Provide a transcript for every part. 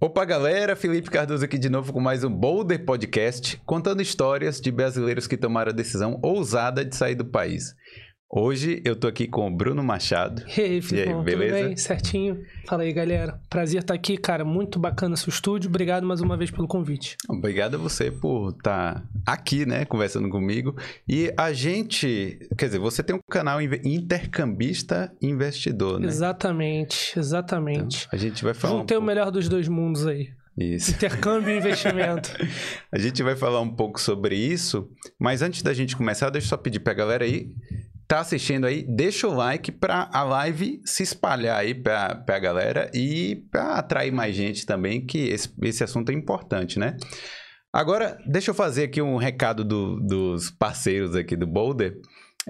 Opa, galera! Felipe Cardoso aqui de novo com mais um Boulder Podcast, contando histórias de brasileiros que tomaram a decisão ousada de sair do país. Hoje eu tô aqui com o Bruno Machado. E aí, E Filipão, aí, tudo beleza? bem? Certinho? Fala aí, galera. Prazer estar aqui, cara. Muito bacana seu estúdio. Obrigado mais uma vez pelo convite. Obrigado a você por estar aqui, né, conversando comigo. E a gente, quer dizer, você tem um canal Intercambista Investidor, né? Exatamente, exatamente. A gente vai falar um Juntei o pouco... melhor dos dois mundos aí. Isso. Intercâmbio e investimento. A gente vai falar um pouco sobre isso, mas antes da gente começar, deixa eu só pedir pra galera aí, tá assistindo aí, deixa o like pra a live se espalhar aí pra, pra galera e pra atrair mais gente também, que esse, esse assunto é importante, né? Agora, deixa eu fazer aqui um recado do- dos parceiros aqui do Boulder.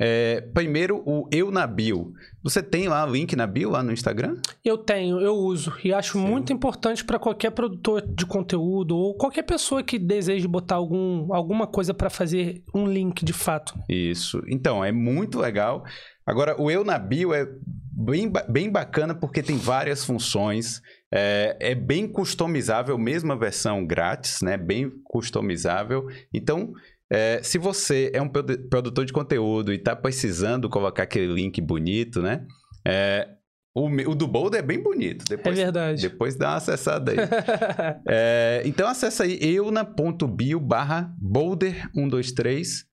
É, primeiro, o Eu na Bio. Você tem lá o link na bio, lá no Instagram? Eu tenho, eu uso. E acho Sim. muito importante para qualquer produtor de conteúdo ou qualquer pessoa que deseje botar algum, alguma coisa para fazer um link de fato. Isso. Então, é muito legal. Agora, o Eu na Bio é bem, bem bacana porque tem várias funções. É, é bem customizável, mesmo a versão grátis, né? Bem customizável. Então, é, se você é um produ- produtor de conteúdo e está precisando colocar aquele link bonito, né? É, o, o do Boulder é bem bonito. É Depois, verdade. depois dá uma acessada aí. É, então acessa aí euna.bio barra boulder123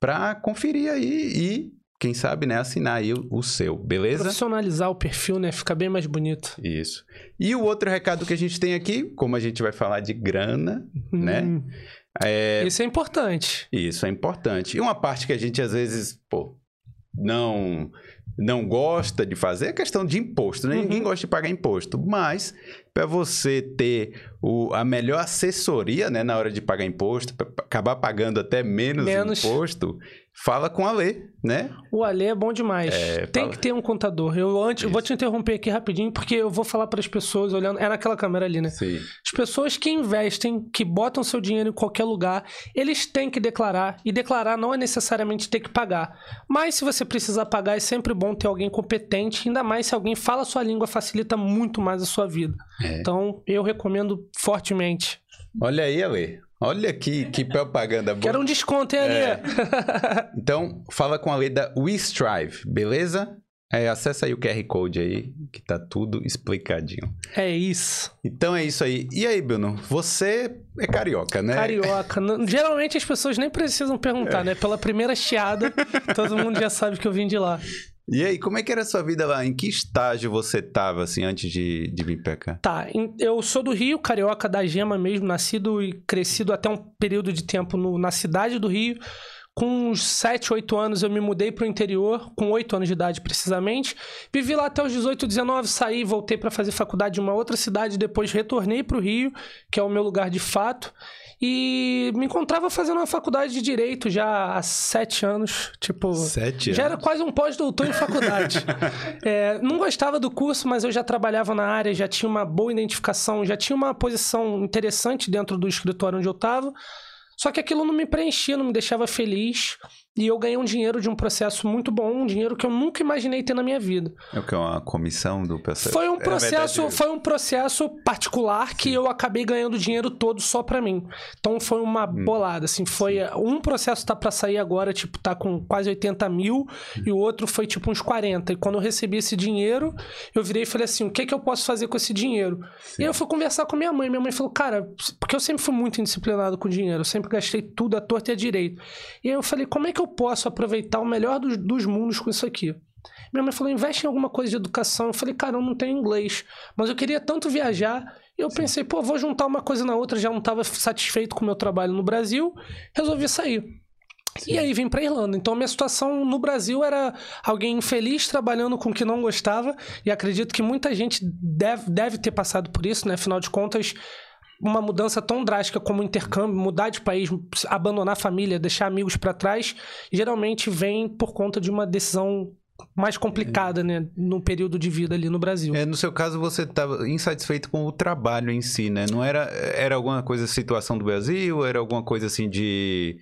para conferir aí e, quem sabe, né, assinar aí o, o seu, beleza? Profissionalizar o perfil, né? Fica bem mais bonito. Isso. E o outro recado que a gente tem aqui, como a gente vai falar de grana, Né? É, Isso é importante. isso é importante. E uma parte que a gente às vezes, pô, não não gosta de fazer é a questão de imposto, né? Uhum. Ninguém gosta de pagar imposto, mas para você ter o, a melhor assessoria, né, na hora de pagar imposto, para acabar pagando até menos, Menos. imposto, fala com a Lê, né? O Alê é bom demais. Tem fala. que ter um contador. Eu antes vou te interromper aqui rapidinho, porque eu vou falar para as pessoas olhando. É naquela câmera ali, né? Sim. As pessoas que investem, que botam seu dinheiro em qualquer lugar, eles têm que declarar. E declarar não é necessariamente ter que pagar. Mas se você precisar pagar, é sempre bom ter alguém competente. Ainda mais se alguém fala a sua língua, facilita muito mais a sua vida. É. Então, eu recomendo fortemente. Olha aí, Lê. Olha que, que propaganda boa. Quero um desconto, hein, Alê? É. Então, fala com a lei da WeStrive, beleza? É, acessa aí o QR Code aí, que tá tudo explicadinho. é isso. Então é isso aí. E aí, Bruno, você é carioca, né? Carioca. Geralmente as pessoas nem precisam perguntar, né? Pela primeira chiada, todo mundo já sabe que eu vim de lá. E aí, como é que era a sua vida lá? Em que estágio você tava, assim, antes de, de vir pra cá? Tá, eu sou do Rio, carioca da Gema mesmo, nascido e crescido até um período de tempo no- na cidade do Rio. Com uns 7, 8 anos eu me mudei pro interior, com 8 anos de idade precisamente. Vivi lá até os 18, 19, saí, voltei para fazer faculdade em uma outra cidade, depois retornei pro Rio, que é o meu lugar de fato. E me encontrava fazendo uma faculdade de direito já há 7 anos, tipo, Sete já era anos? quase um pós-doutor em faculdade. É, não gostava do curso, mas eu já trabalhava na área, já tinha uma boa identificação, já tinha uma posição interessante dentro do escritório onde eu estava. Só que aquilo não me preenchia, não me deixava feliz. E eu ganhei um dinheiro de um processo muito bom, um dinheiro que eu nunca imaginei ter na minha vida. É o que? Uma comissão do processo? Foi um É, processo, verdade, foi um processo particular que eu acabei ganhando o dinheiro todo só pra mim. Então foi uma Hum. bolada, assim, foi um processo tá pra sair agora, tipo, tá com quase 80 mil e o outro foi tipo uns 40. E quando eu recebi esse dinheiro, eu virei e falei assim, o que que eu posso fazer com esse dinheiro? E aí eu fui conversar com minha mãe, minha mãe falou, cara, porque eu sempre fui muito indisciplinado com dinheiro, eu sempre gastei tudo à torta e à direito. E aí eu falei, como é que eu posso aproveitar o melhor dos, dos mundos com isso aqui? Minha mãe falou, investe em alguma coisa de educação. Eu falei, cara, eu não tenho inglês. Mas eu queria tanto viajar. E eu pensei, pô, vou juntar uma coisa na outra. Já não estava satisfeito com o meu trabalho no Brasil. Resolvi sair. E aí vim pra Irlanda. Então a minha situação no Brasil era alguém infeliz trabalhando com o que não gostava. E acredito que muita gente deve, deve ter passado por isso, né? Afinal de contas, uma mudança tão drástica como intercâmbio, mudar de país, abandonar a família, deixar amigos pra trás, geralmente vem por conta de uma decisão mais complicada, né, no período de vida ali no Brasil. É, no seu caso, você estava insatisfeito com o trabalho em si, né? Não era, era alguma coisa situação do Brasil? Era alguma coisa assim de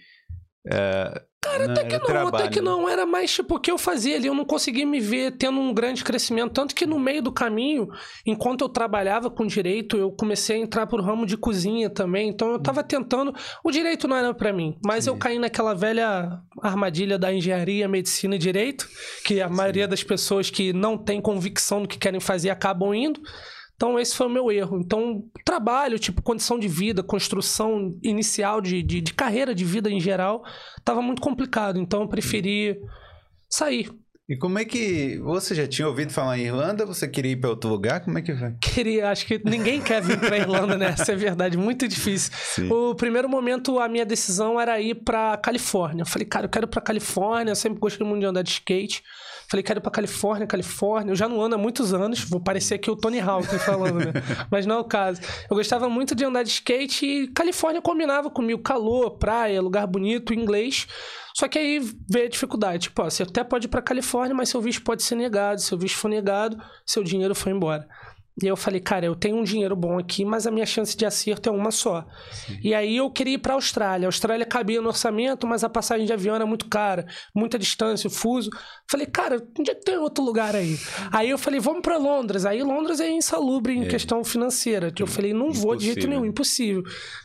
é, Cara, Não, até que não, até que né? não. Era mais tipo o que eu fazia ali. Eu não conseguia me ver tendo um grande crescimento. Tanto que no meio do caminho, enquanto eu trabalhava com direito, eu comecei a entrar pro ramo de cozinha também. Então eu tava tentando. O direito não era pra mim, mas eu caí naquela velha armadilha da engenharia, medicina e direito, que a maioria das pessoas que não tem convicção do que querem fazer acabam indo. Então, esse foi o meu erro. Então, trabalho, tipo, condição de vida, construção inicial de, de, de carreira de vida em geral, tava muito complicado. Então, eu preferi sair. E como é que. Você já tinha ouvido falar em Irlanda? Você queria ir pra outro lugar? Como é que foi? Queria, acho que ninguém quer vir pra Irlanda, né? Essa é verdade, muito difícil. Sim. O primeiro momento, a minha decisão era ir pra Califórnia. Eu falei, cara, eu quero ir pra Califórnia, eu sempre gostei muito de andar de skate. Falei, quero ir pra Califórnia, Califórnia. Eu já não ando há muitos anos, vou parecer aqui o Tony Hawk falando, né? Mas não é o caso. Eu gostava muito de andar de skate e Califórnia combinava comigo. Calor, praia, lugar bonito, inglês. Só que aí veio a dificuldade. Tipo, ó, você até pode ir pra Califórnia, mas seu visto pode ser negado. Seu visto for negado, seu dinheiro foi embora. E eu falei, cara, eu tenho um dinheiro bom aqui, mas a minha chance de acerto é uma só. E aí eu queria ir pra Austrália. A Austrália cabia no orçamento, mas a passagem de avião era muito cara, muita distância, fuso. Falei, cara, onde é que tem outro lugar aí? Aí eu falei, vamos pra Londres. Aí Londres é insalubre em questão financeira. Eu falei, não vou de jeito Impossível. nenhum, impossível.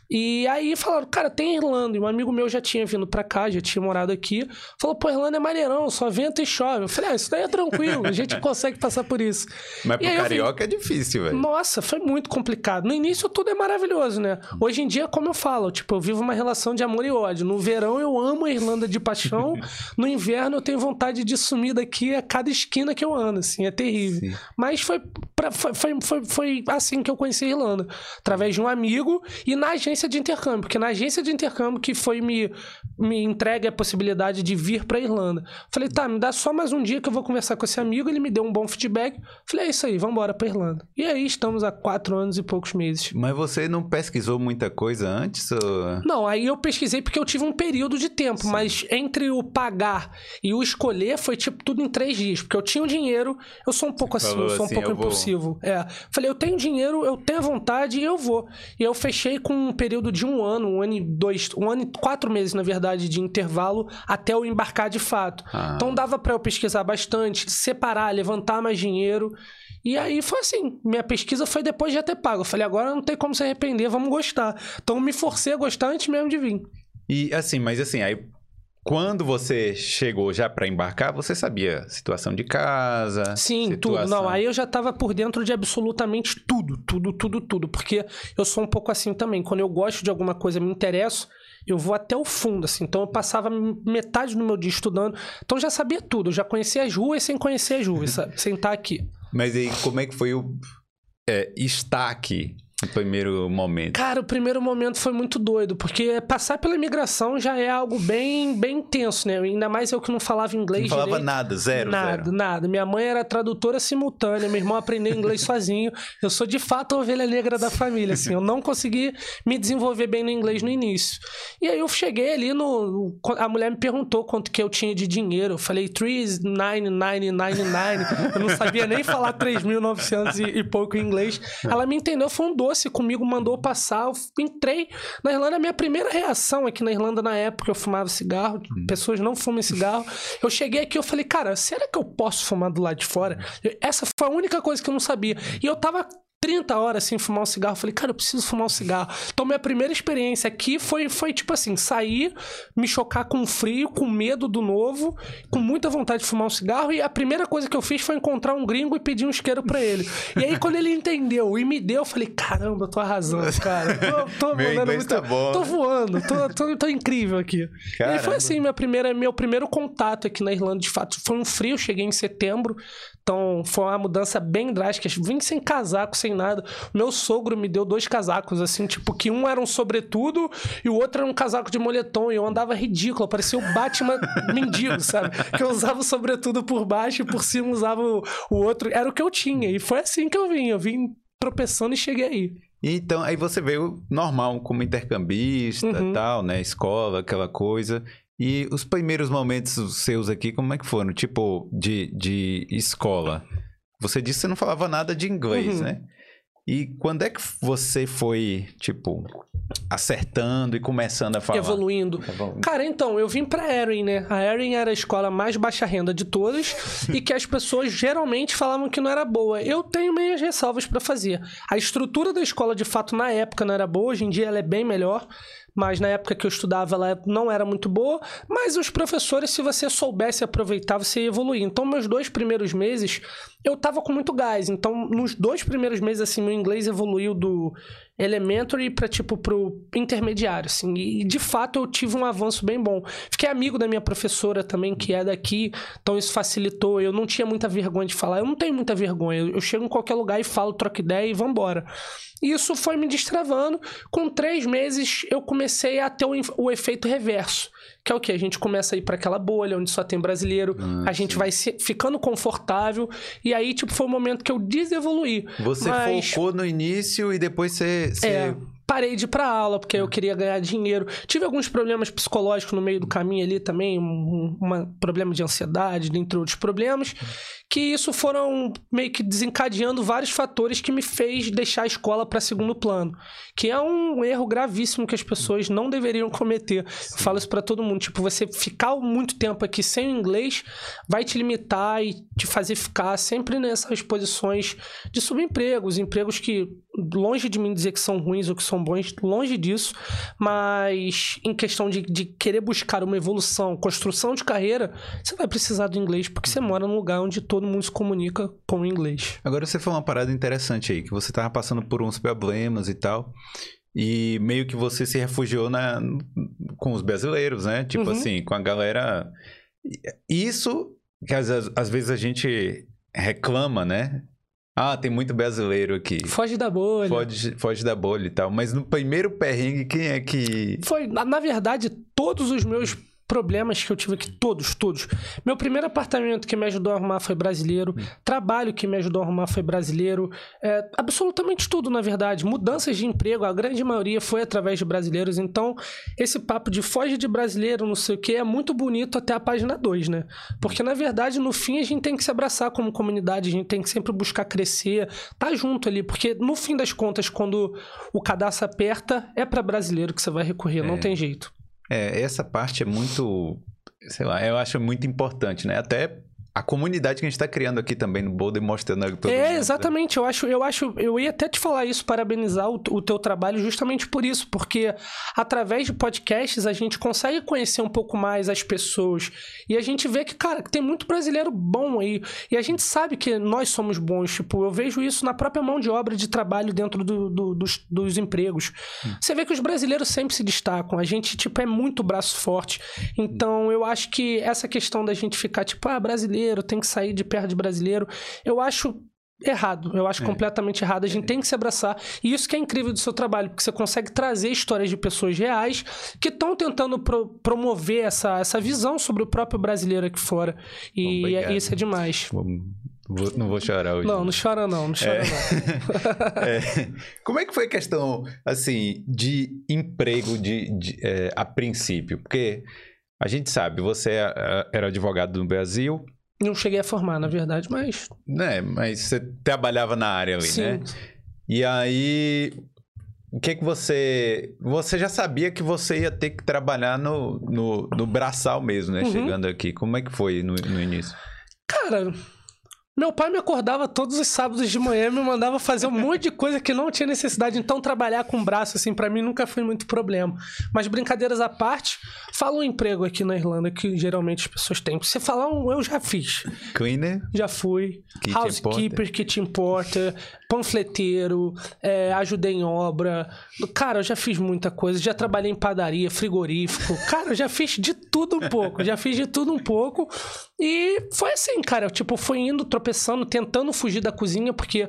E aí falaram, cara, tem Irlanda. E um amigo meu já tinha vindo pra cá, já tinha morado aqui. Falou, pô, Irlanda é maneirão, só venta e chove. Eu falei, ah, isso daí é tranquilo, a gente consegue passar por isso. Mas E pro carioca é difícil, velho. Nossa, foi muito complicado. No início tudo é maravilhoso, né? Hoje em dia, como eu falo, tipo, eu vivo uma relação de amor e ódio. No verão eu amo a Irlanda de paixão, no inverno eu tenho vontade de sumir daqui a cada esquina que eu ando, assim, é terrível. Sim. Mas foi, pra- foi, foi, foi, foi assim que eu conheci a Irlanda, através de um amigo e na agência de intercâmbio, porque na agência de intercâmbio que foi me, me entregue a possibilidade de vir pra Irlanda. Falei, tá, me dá só mais um dia que eu vou conversar com esse amigo, ele me deu um bom feedback. Falei, é isso aí, vamos embora pra Irlanda. E aí estamos há quatro anos e poucos meses. Mas você não pesquisou muita coisa antes? Ou... Não, aí eu pesquisei porque eu tive um período de tempo, mas entre o pagar e o escolher foi tipo tudo em três dias. Porque eu tinha o dinheiro, eu sou um pouco assim, eu sou um assim, pouco eu vou. impulsivo. É. Falei, eu tenho dinheiro, eu tenho vontade e eu vou. E eu fechei com um período de um ano, um ano e dois, um ano e quatro meses, na verdade, de intervalo até eu embarcar de fato. Ah. Então dava pra eu pesquisar bastante, separar, levantar mais dinheiro. E aí foi assim, minha pesquisa foi depois de já ter pago. Eu falei, agora não tem como se arrepender, vamos gostar. Então eu me forcei a gostar antes mesmo de vir. E assim, mas assim, aí quando você chegou já pra embarcar, você sabia situação de casa? Sim, tudo. situação- Não, aí eu já tava por dentro de absolutamente tudo, tudo, tudo, tudo. Porque eu sou um pouco assim também. Quando eu gosto de alguma coisa, me interesso, eu vou até o fundo, assim. Então eu passava metade do meu dia estudando. Então eu já sabia tudo. Eu já conhecia as ruas sem conhecer as ruas, sabe? sem estar aqui. Mas aí, como é que foi o é, aqui no primeiro momento? Cara, o primeiro momento foi muito doido, porque passar pela imigração já é algo bem, bem intenso, né? Ainda mais eu que não falava inglês Não falava direito. nada, zero, Nada, zero. nada. Minha mãe era tradutora simultânea, meu irmão aprendeu inglês sozinho. Eu sou de fato a ovelha negra da família, assim. Eu não consegui me desenvolver bem no inglês no início. E aí eu cheguei ali no. A mulher me perguntou quanto que eu tinha de dinheiro. Eu falei 3,9999. Eu não sabia nem falar 3.900 e, e pouco em inglês. Ela me entendeu, foi um doce comigo, mandou passar. Eu entrei na Irlanda. A minha primeira reação aqui na Irlanda, na época, eu fumava cigarro. Pessoas não fumam cigarro. Eu cheguei aqui eu falei, cara, será que eu posso fumar do lado de fora? Eu- Essa foi a única coisa que eu não sabia. E eu tava 30 horas sem fumar um cigarro. Falei, cara, eu preciso fumar um cigarro. Então, minha primeira experiência aqui foi, foi tipo assim: sair, me chocar com frio, com medo do novo, com muita vontade de fumar um cigarro. E a primeira coisa que eu fiz foi encontrar um gringo e pedir um isqueiro pra ele. E aí, quando ele entendeu e me deu, eu falei, caramba, eu tô arrasando, cara. Tô, tô Meu inglês tá bom, Tô né? voando, tô, tô, tô incrível aqui. E aí Caramba. foi assim, minha primeira, meu primeiro contato aqui na Irlanda, de fato, foi um frio, cheguei em setembro, então foi uma mudança bem drástica. Vim sem casaco, sem nada. Meu sogro me deu dois casacos, assim, tipo, que um era um sobretudo e o outro era um casaco de moletom. E eu andava ridículo, parecia o Batman mendigo, sabe? Que eu usava o sobretudo por baixo e por cima usava o, o outro. Era o que eu tinha. E foi assim que eu vim. Eu vim tropeçando e cheguei aí. Então, aí você veio normal, como intercambista Uhum. tal, né? Escola, aquela coisa. E os primeiros momentos seus aqui, como é que foram? Tipo, de, de escola. Você disse que você não falava nada de inglês, Uhum. né? E quando é que você foi, tipo, acertando e começando a falar? Evoluindo. Evoluindo. Cara, então, eu vim pra Erin, né? A Erin era a escola mais baixa renda de todas e que as pessoas geralmente falavam que não era boa. Eu tenho meias ressalvas pra fazer. A estrutura da escola, de fato, na época não era boa, hoje em dia ela é bem melhor mas na época que eu estudava ela não era muito boa. Mas os professores, se você soubesse aproveitar, você ia evoluir. Então, meus dois primeiros meses, eu tava com muito gás. Então, nos dois primeiros meses, assim, meu inglês evoluiu do elementary para tipo pro intermediário, assim. E de fato eu tive um avanço bem bom. Fiquei amigo da minha professora também, que é daqui, então isso facilitou. Eu não tinha muita vergonha de falar. Eu não tenho muita vergonha. Eu chego em qualquer lugar e falo, troco ideia e vambora. E isso foi me destravando. Com três meses eu comecei a ter o, o efeito reverso. Que é o que? A gente começa a ir para aquela bolha onde só tem brasileiro, ah, a gente sim. vai se, ficando confortável, e aí, tipo, foi o momento que eu desevoluí. Você Mas... focou no início e depois você. você... É parei de ir pra aula, porque eu queria ganhar dinheiro. Tive alguns problemas psicológicos no meio do caminho ali também, um, um problema de ansiedade, dentre outros problemas, que isso foram meio que desencadeando vários fatores que me fez deixar a escola para segundo plano, que é um erro gravíssimo que as pessoas não deveriam cometer. Eu falo isso para todo mundo, tipo, você ficar muito tempo aqui sem o inglês vai te limitar e te fazer ficar sempre nessas posições de subempregos, empregos que longe de mim dizer que são ruins ou que são bons, longe disso, mas em questão de, de querer buscar uma evolução, construção de carreira, você vai precisar do inglês porque você mora num lugar onde todo mundo se comunica com o inglês. Agora você falou uma parada interessante aí, que você tava passando por uns problemas e tal. E meio que você se refugiou na, com os brasileiros, né? Tipo uhum. assim, com a galera. Isso que às, às vezes a gente reclama, né? Ah, tem muito brasileiro aqui. Foge da bolha. Foge, foge da bolha e tal. Mas no primeiro perrengue, quem é que. Foi, na, na verdade, todos os meus problemas que eu tive aqui, todos, todos. Meu primeiro apartamento que me ajudou a arrumar foi brasileiro. Hum. Trabalho que me ajudou a arrumar foi brasileiro. É, absolutamente tudo, na verdade. Mudanças de emprego, a grande maioria foi através de brasileiros. Então, esse papo de foge de brasileiro, não sei o que, é muito bonito até a página 2, né? Porque, na verdade, no fim, a gente tem que se abraçar como comunidade, a gente tem que sempre buscar crescer, tá junto ali. Porque, no fim das contas, quando o cadastro aperta, é para brasileiro que você vai recorrer, é. não tem jeito. É, essa parte é muito, sei lá, eu acho muito importante, né? Até a comunidade que a gente está criando aqui também no Boulder mostrando todo É, exatamente. Eu acho, eu acho, eu ia até te falar isso, parabenizar o, o teu trabalho justamente por isso, porque através de podcasts a gente consegue conhecer um pouco mais as pessoas e a gente vê que, cara, tem muito brasileiro bom aí e a gente sabe que nós somos bons. Tipo, eu vejo isso na própria mão de obra de trabalho dentro do, do, dos, dos empregos. Hum. Você vê que os brasileiros sempre se destacam. A gente, tipo, é muito braço forte. Então, eu acho que essa questão da gente ficar, tipo, ah, brasileiro brasileiro, tem que sair de perto de brasileiro. Eu acho errado. Eu acho é. completamente errado. A gente é. tem que se abraçar. E isso que é incrível do seu trabalho, porque você consegue trazer histórias de pessoas reais que estão tentando pro promover essa, essa visão sobre o próprio brasileiro aqui fora. E é, isso é demais. Vou, não vou chorar hoje. Não, não chora não, não chora é. não. É. Como é que foi a questão, assim, de emprego de, de é, a princípio? Porque a gente sabe, você era advogado no Brasil, não cheguei a formar, na verdade, mas. É, mas você trabalhava na área ali, Sim. né? E aí. O que que você. Você já sabia que você ia ter que trabalhar no, no, no braçal mesmo, né? Uhum. Chegando aqui. Como é que foi no, no início? Cara, meu pai me acordava todos os sábados de manhã e me mandava fazer um monte de coisa que não tinha necessidade. Então, trabalhar com braço, assim, para mim nunca foi muito problema. Mas, brincadeiras à parte, fala um emprego aqui na Irlanda que geralmente as pessoas têm. Você falar um, eu já fiz. Cleaner? Já fui. Kitchen Housekeeper, porter. kitchen porter, panfleteiro, é, ajudei em obra. Cara, eu já fiz muita coisa. Já trabalhei em padaria, frigorífico. Cara, eu já fiz de tudo um pouco. Já fiz de tudo um pouco. E foi assim, cara. Eu, tipo, fui indo, tropeçando, tentando fugir da cozinha, porque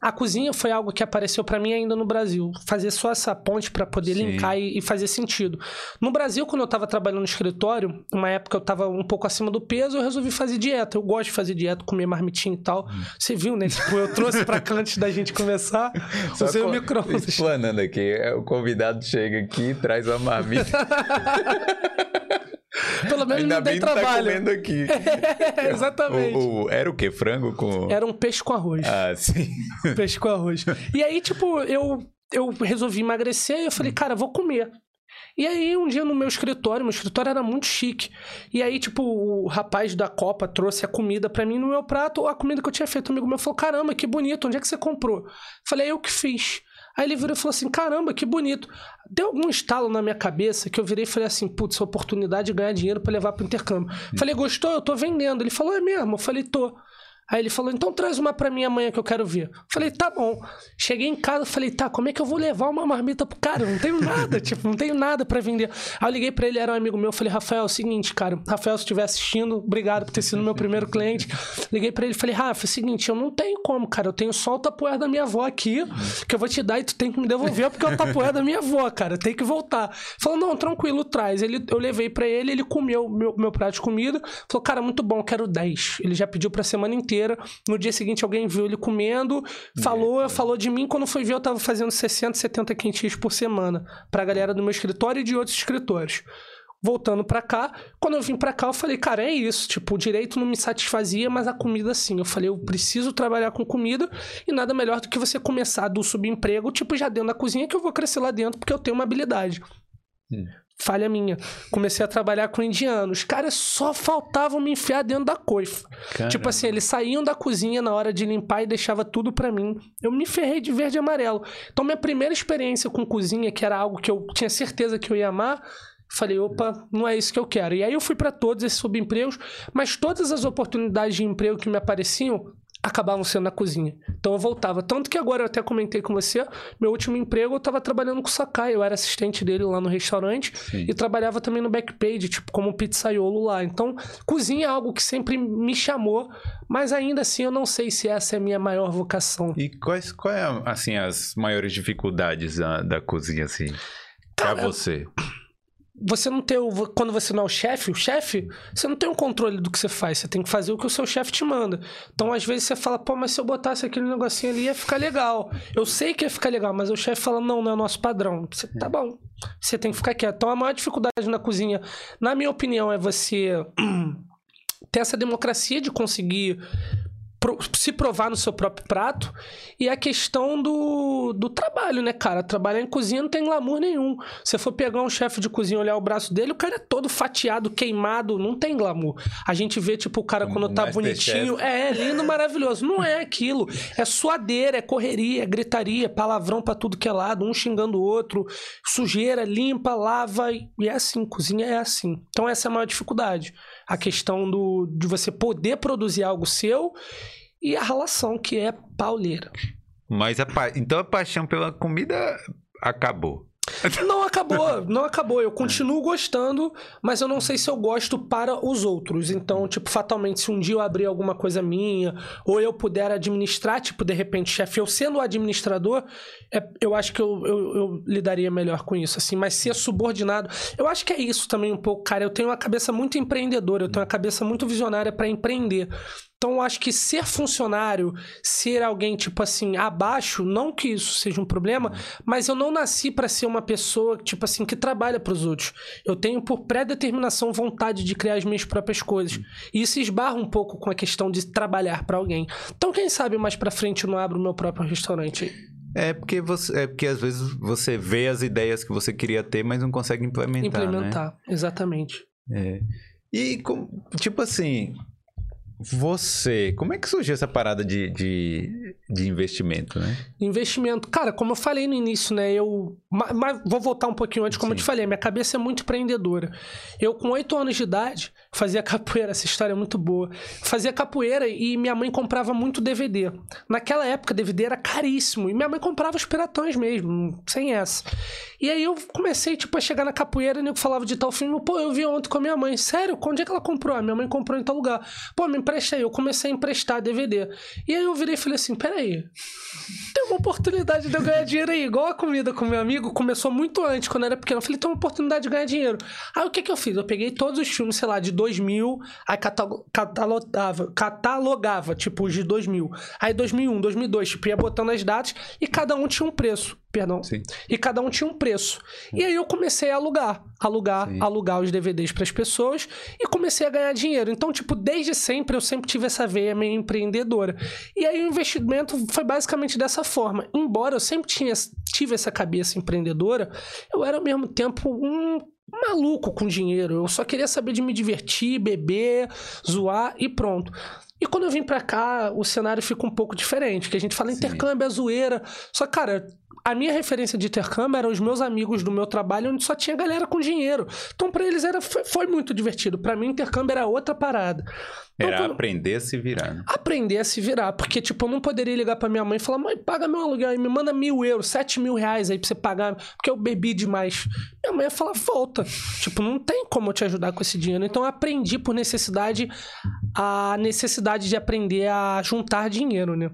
a cozinha foi algo que apareceu para mim ainda no Brasil. Fazer só essa ponte para poder Sim. linkar e, e, fazer sentido. No Brasil, quando eu tava trabalhando no escritório, uma época eu tava um pouco acima do peso, eu resolvi fazer dieta. Eu gosto de fazer dieta, comer marmitinha e tal. Hum. Você viu, né? Tipo, eu trouxe pra cá antes da gente começar. Usei o micro-ondas. Explanando aqui, o convidado chega aqui e traz uma marmita. Pelo menos Ainda não que tá trabalho. comendo aqui. É, exatamente. O- o- era o quê? Frango com... Era um peixe com arroz. Ah, sim. Peixe com arroz. E aí, tipo, eu, eu resolvi emagrecer e eu falei, cara, vou comer. E aí, um dia no meu escritório, meu escritório era muito chique. E aí, tipo, o rapaz da Copa trouxe a comida pra mim no meu prato, a comida que eu tinha feito. Um amigo meu falou: caramba, que bonito, onde é que você comprou? Falei, eu que fiz. Aí ele virou e falou assim: caramba, que bonito. Deu algum estalo na minha cabeça que eu virei e falei assim: putz, oportunidade de ganhar dinheiro pra levar pro intercâmbio. Falei, gostou? Eu tô vendendo. Ele falou: é mesmo? Eu falei, tô. Aí ele falou, então traz uma pra mim amanhã que eu quero ver. Falei, tá bom. Cheguei em casa, falei, tá, como é que eu vou levar uma marmita pro cara? Eu não tenho nada, tipo, não tenho nada pra vender. Aí eu liguei pra ele, era um amigo meu, falei, Rafael, é o seguinte, cara, Rafael, se estiver assistindo, obrigado por ter sido meu primeiro cliente. Liguei pra ele, falei, Rafa, é o seguinte, eu não tenho como, cara, eu tenho só o tapoé da minha avó aqui, que eu vou te dar e tu tem que me devolver, porque é o tapoé da minha avó, cara, tem que voltar. Falou, não, tranquilo, traz. Ele, eu levei pra ele, ele comeu meu, meu prato de comida, falou, cara, muito bom, quero 10. Ele já pediu pra semana inteira. No dia seguinte, alguém viu ele comendo, falou, falou de mim. Quando foi ver, eu tava fazendo 60, 70 quentinhos por semana pra galera do meu escritório e de outros escritórios. Voltando pra cá, quando eu vim pra cá, eu falei, cara, é isso. Tipo, o direito não me satisfazia, mas a comida sim. Eu falei, eu preciso trabalhar com comida e nada melhor do que você começar do subemprego, tipo, já dentro da cozinha, que eu vou crescer lá dentro porque eu tenho uma habilidade. Hum. Falha minha. Comecei a trabalhar com indianos. Os caras só faltavam me enfiar dentro da coifa. Caramba. Tipo assim, eles saíam da cozinha na hora de limpar e deixava tudo pra mim. Eu me ferrei de verde e amarelo. Então, minha primeira experiência com cozinha, que era algo que eu tinha certeza que eu ia amar, falei, opa, não é isso que eu quero. E aí eu fui pra todos esses subempregos, mas todas as oportunidades de emprego que me apareciam acabavam sendo na cozinha. Então eu voltava. Tanto que agora eu até comentei com você, meu último emprego eu tava trabalhando com o Sakai, eu era assistente dele lá no restaurante Sim. e trabalhava também no backpage, tipo, como pizzaiolo lá. Então, cozinha é algo que sempre me chamou, mas ainda assim eu não sei se essa é a minha maior vocação. E quais, qual é, assim, as maiores dificuldades da, da cozinha, assim, pra Cara, você? Você não tem o, quando você não é o chefe, o chefe, você não tem o controle do que você faz, você tem que fazer o que o seu chefe te manda. Então, às vezes você fala, pô, mas se eu botasse aquele negocinho ali ia ficar legal. Eu sei que ia ficar legal, mas o chefe fala, não, não é o nosso padrão. Você, tá bom. Você tem que ficar quieto. Então, a maior dificuldade na cozinha, na minha opinião, é você ter essa democracia de conseguir se provar no seu próprio prato e a questão do, do trabalho, né, cara? Trabalhar em cozinha não tem glamour nenhum. Se for pegar um chefe de cozinha e olhar o braço dele, o cara é todo fatiado, queimado, não tem glamour. A gente vê, tipo, o cara Como quando tá bonitinho, é lindo, maravilhoso. Não é aquilo. É suadeira, é correria, é gritaria, é palavrão pra tudo que é lado, um xingando o outro, sujeira, limpa, lava, e é assim, cozinha é assim. Então essa é a maior dificuldade. A questão do, de você poder produzir algo seu e a relação que é pauleira. Mas a então a paixão pela comida acabou. Não acabou, não acabou. Eu continuo gostando, mas eu não sei se eu gosto para os outros. Então, tipo, fatalmente, se um dia eu abrir alguma coisa minha, ou eu puder administrar, tipo, de repente, chefe, eu sendo o administrador, é- eu acho que eu, eu, eu lidaria melhor com isso, assim. Mas ser subordinado, eu acho que é isso também um pouco, cara. Eu tenho uma cabeça muito empreendedora, eu tenho uma cabeça muito visionária para empreender. Então, eu acho que ser funcionário, ser alguém, tipo assim, abaixo, não que isso seja um problema, mas eu não nasci para ser uma pessoa, tipo assim, que trabalha para os outros. Eu tenho, por pré-determinação, vontade de criar as minhas próprias coisas. E isso esbarra um pouco com a questão de trabalhar para alguém. Então, quem sabe mais pra frente eu não abro o meu próprio restaurante aí. É porque você, é porque às vezes você vê as ideias que você queria ter, mas não consegue implementar, né? Implementar, exatamente. É. E, tipo assim, você, como é que surgiu essa parada de, de, de investimento, né? Investimento. Cara, como eu falei no início, né? Eu. ma- Mas vou voltar um pouquinho antes, como eu Sim. te falei, minha cabeça é muito empreendedora. Eu, com oito anos de idade, fazia capoeira, essa história é muito boa. Fazia capoeira e minha mãe comprava muito DVD. Naquela época, DVD era caríssimo. E minha mãe comprava os piratões mesmo, sem essa. E aí eu comecei, tipo, a chegar na capoeira e nego falava de tal filme. Pô, eu vi ontem com a minha mãe. Sério? Onde é que ela comprou? A minha mãe comprou em tal lugar. Pô, me empresta aí. Eu comecei a emprestar DVD. E aí eu virei e falei assim: peraí. Tem uma oportunidade de eu ganhar dinheiro aí, igual a comida com meu amigo, começou muito antes, quando eu era pequeno. Eu falei, tem uma oportunidade de ganhar dinheiro. Aí o que que eu fiz? Eu peguei todos os filmes, sei lá, de 2000, aí catalo- catalogava, catalogava, tipo, os de 2000. Aí 2001, 2002, tipo, ia botando as datas e cada um tinha um preço. Perdão. Sim. E cada um tinha um preço. E aí eu comecei a alugar, alugar, Sim. alugar os DVDs para as pessoas e comecei a ganhar dinheiro. Então, tipo, desde sempre eu sempre tive essa veia meio empreendedora. E aí o investimento foi basicamente dessa forma. Embora eu sempre tinha, tive essa cabeça empreendedora, eu era ao mesmo tempo um maluco com dinheiro. Eu só queria saber de me divertir, beber, zoar e pronto. E quando eu vim pra cá, o cenário fica um pouco diferente, que a gente fala Sim. intercâmbio, é zoeira. Só, cara, a minha referência de intercâmbio eram os meus amigos do meu trabalho, onde só tinha galera com dinheiro. Então, pra eles era, foi, foi muito divertido. Pra mim, intercâmbio era outra parada. Então, Era quando- aprender a se virar. né? aprender a se virar. Porque, tipo, eu não poderia ligar pra minha mãe e falar, mãe, paga meu aluguel aí, me manda mil euros, sete mil reais aí pra você pagar, porque eu bebi demais. Minha mãe ia falar, volta. Tipo, não tem como eu te ajudar com esse dinheiro. Então eu aprendi por necessidade a necessidade de aprender a juntar dinheiro, né?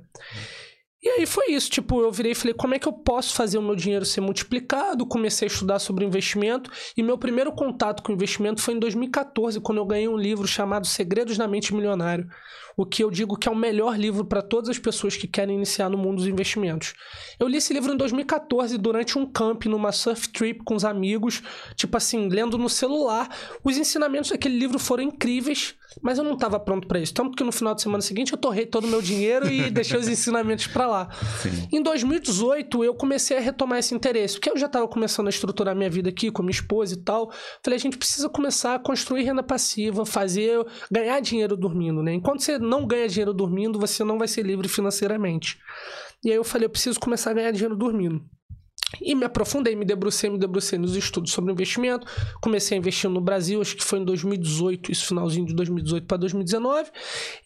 E aí foi isso, tipo, eu virei e falei, como é que eu posso fazer o meu dinheiro ser multiplicado? Comecei a estudar sobre investimento e meu primeiro contato com investimento foi em 2014, quando eu ganhei um livro chamado Segredos da Mente Milionário, o que eu digo que é o melhor livro para todas as pessoas que querem iniciar no mundo dos investimentos. Eu li esse livro em 2014 durante um camp numa surf trip com os amigos, tipo assim, lendo no celular. Os ensinamentos daquele livro foram incríveis, mas eu não estava pronto para isso. Tanto que no final de semana seguinte eu torrei todo o meu dinheiro e deixei os ensinamentos para lá. Sim. Em 2018, eu comecei a retomar esse interesse, porque eu já estava começando a estruturar minha vida aqui com minha esposa e tal. Falei, a gente precisa começar a construir renda passiva, fazer, ganhar dinheiro dormindo, né? Enquanto você não ganha dinheiro dormindo, você não vai ser livre financeiramente. E aí eu falei, eu preciso começar a ganhar dinheiro dormindo. E me aprofundei, me debrucei, me debrucei nos estudos sobre investimento. Comecei a investir no Brasil, acho que foi em 2018, isso finalzinho de 2018 para 2019.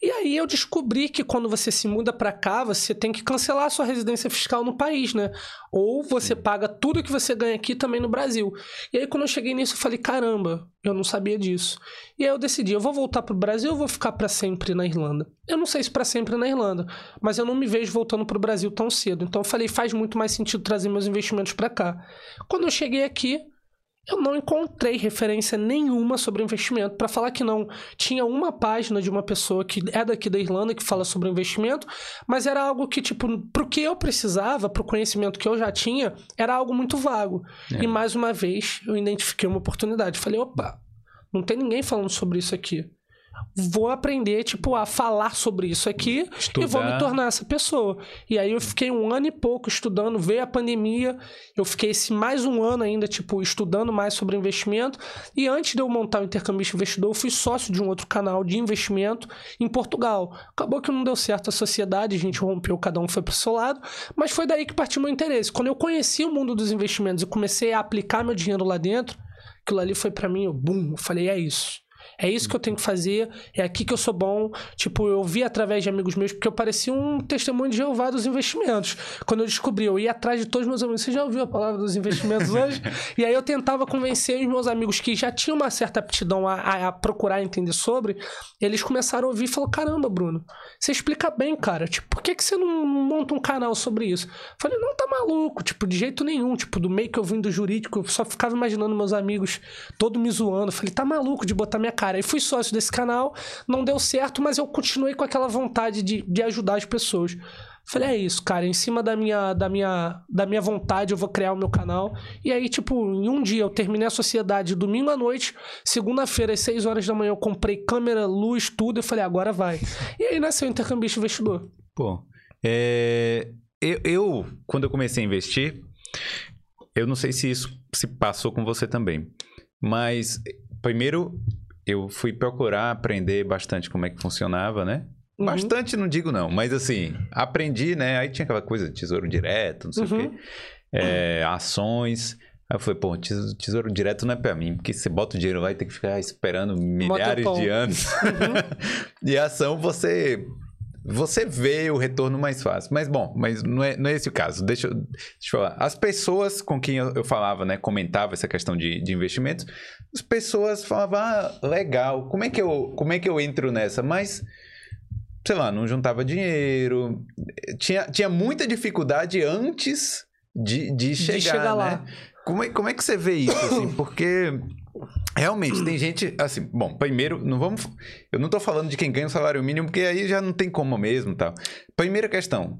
E aí eu descobri que quando você se muda para cá, você tem que cancelar a sua residência fiscal no país, né? Ou você paga tudo que você ganha aqui também no Brasil. E aí quando eu cheguei nisso, eu falei, caramba, eu não sabia disso. E aí eu decidi, eu vou voltar pro Brasil ou vou ficar para sempre na Irlanda? Eu não sei se para sempre na Irlanda, mas eu não me vejo voltando pro Brasil tão cedo. Então eu falei, faz muito mais sentido trazer meus investimentos para cá. Quando eu cheguei aqui, eu não encontrei referência nenhuma sobre investimento. Para falar que não, tinha uma página de uma pessoa que é daqui da Irlanda que fala sobre investimento, mas era algo que, tipo, pro que eu precisava, pro conhecimento que eu já tinha, era algo muito vago. É. E mais uma vez, eu identifiquei uma oportunidade. Falei, opa, não tem ninguém falando sobre isso aqui. Vou aprender, tipo, a falar sobre isso aqui e vou me Estudar. tornar essa pessoa. E aí eu fiquei um ano e pouco estudando, veio a pandemia, eu fiquei esse mais um ano ainda, tipo, estudando mais sobre investimento. E antes de eu montar o Intercambista Investidor, eu fui sócio de um outro canal de investimento em Portugal. Acabou que não deu certo a sociedade, a gente rompeu, cada um foi pro seu lado, mas foi daí que partiu meu interesse. Quando eu conheci o mundo dos investimentos e comecei a aplicar meu dinheiro lá dentro, aquilo ali foi pra mim, eu, bum, eu falei, é isso. É isso que eu tenho que fazer, é aqui que eu sou bom. Tipo, eu vi através de amigos meus, porque eu parecia um testemunho de Jeová dos investimentos. Quando eu descobri, eu ia atrás de todos os meus amigos. Você já ouviu a palavra dos investimentos hoje? e aí eu tentava convencer os meus amigos que já tinham uma certa aptidão a, a- a procurar entender sobre. Eles começaram a ouvir e falaram: caramba, Bruno, você explica bem, cara. Tipo, por que, que você não monta um canal sobre isso? Eu falei, não, tá maluco, tipo, de jeito nenhum. Tipo, do meio que eu vim do jurídico, eu só ficava imaginando meus amigos todo me zoando. Eu falei, tá maluco de botar minha cara. Aí fui sócio desse canal, não deu certo, mas eu continuei com aquela vontade de, de ajudar as pessoas. Falei, é isso, cara, em cima da minha, da, minha, da minha vontade eu vou criar o meu canal. E aí, tipo, em um dia eu terminei a sociedade domingo à noite, segunda-feira às 6 horas da manhã eu comprei câmera, luz, tudo. Eu falei, agora vai. E aí nasceu o Intercambista Investidor. Pô, é, eu, eu, quando eu comecei a investir, eu não sei se isso se passou com você também, mas primeiro eu fui procurar aprender bastante como é que funcionava, né? Uhum. Bastante não digo não, mas assim, aprendi, né? Aí tinha aquela coisa de tesouro direto, não sei o Uhum. quê, é, ações. Aí eu falei, pô, tesouro, direto não é pra mim, porque você bota o dinheiro lá e tem que ficar esperando milhares de anos. e a ação você você vê o retorno mais fácil. Mas bom, mas não é, não é esse o caso. Deixa eu, deixa eu falar. As pessoas com quem eu, eu falava, né, comentava essa questão de, de investimentos, as pessoas falavam, ah, legal, como é que eu, como é que eu entro nessa? Mas sei lá, não juntava dinheiro, tinha, tinha muita dificuldade antes de, de chegar, chegar né? lá. Como é, como é que você vê isso, assim? Porque realmente tem gente, assim, bom, primeiro, não vamos, eu não tô falando de quem ganha o salário mínimo, porque aí já não tem como mesmo, tal. Primeira questão,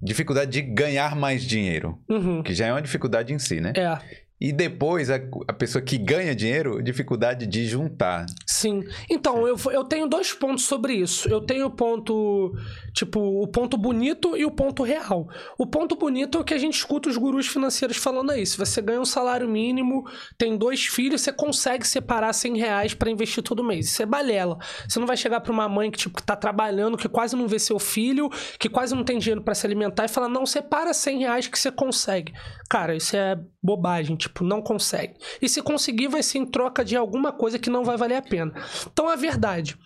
dificuldade de ganhar mais dinheiro, Uhum. que já é uma dificuldade em si, né? É, E depois, a, a pessoa que ganha dinheiro, dificuldade de juntar. sim. Então, eu, eu tenho dois pontos sobre isso. Eu tenho o ponto, tipo, o ponto bonito e o ponto real. O ponto bonito é o que a gente escuta os gurus financeiros falando aí. Se você ganha um salário mínimo, tem dois filhos, você consegue separar 100 reais pra investir todo mês. Isso é balela. Você não vai chegar pra uma mãe que, tipo, que tá trabalhando, que quase não vê seu filho, que quase não tem dinheiro pra se alimentar e falar, não, separa 100 reais que você consegue. Cara, isso é bobagem, tipo, não consegue. E se conseguir, vai ser em troca de alguma coisa que não vai valer a pena. Então, a verdade,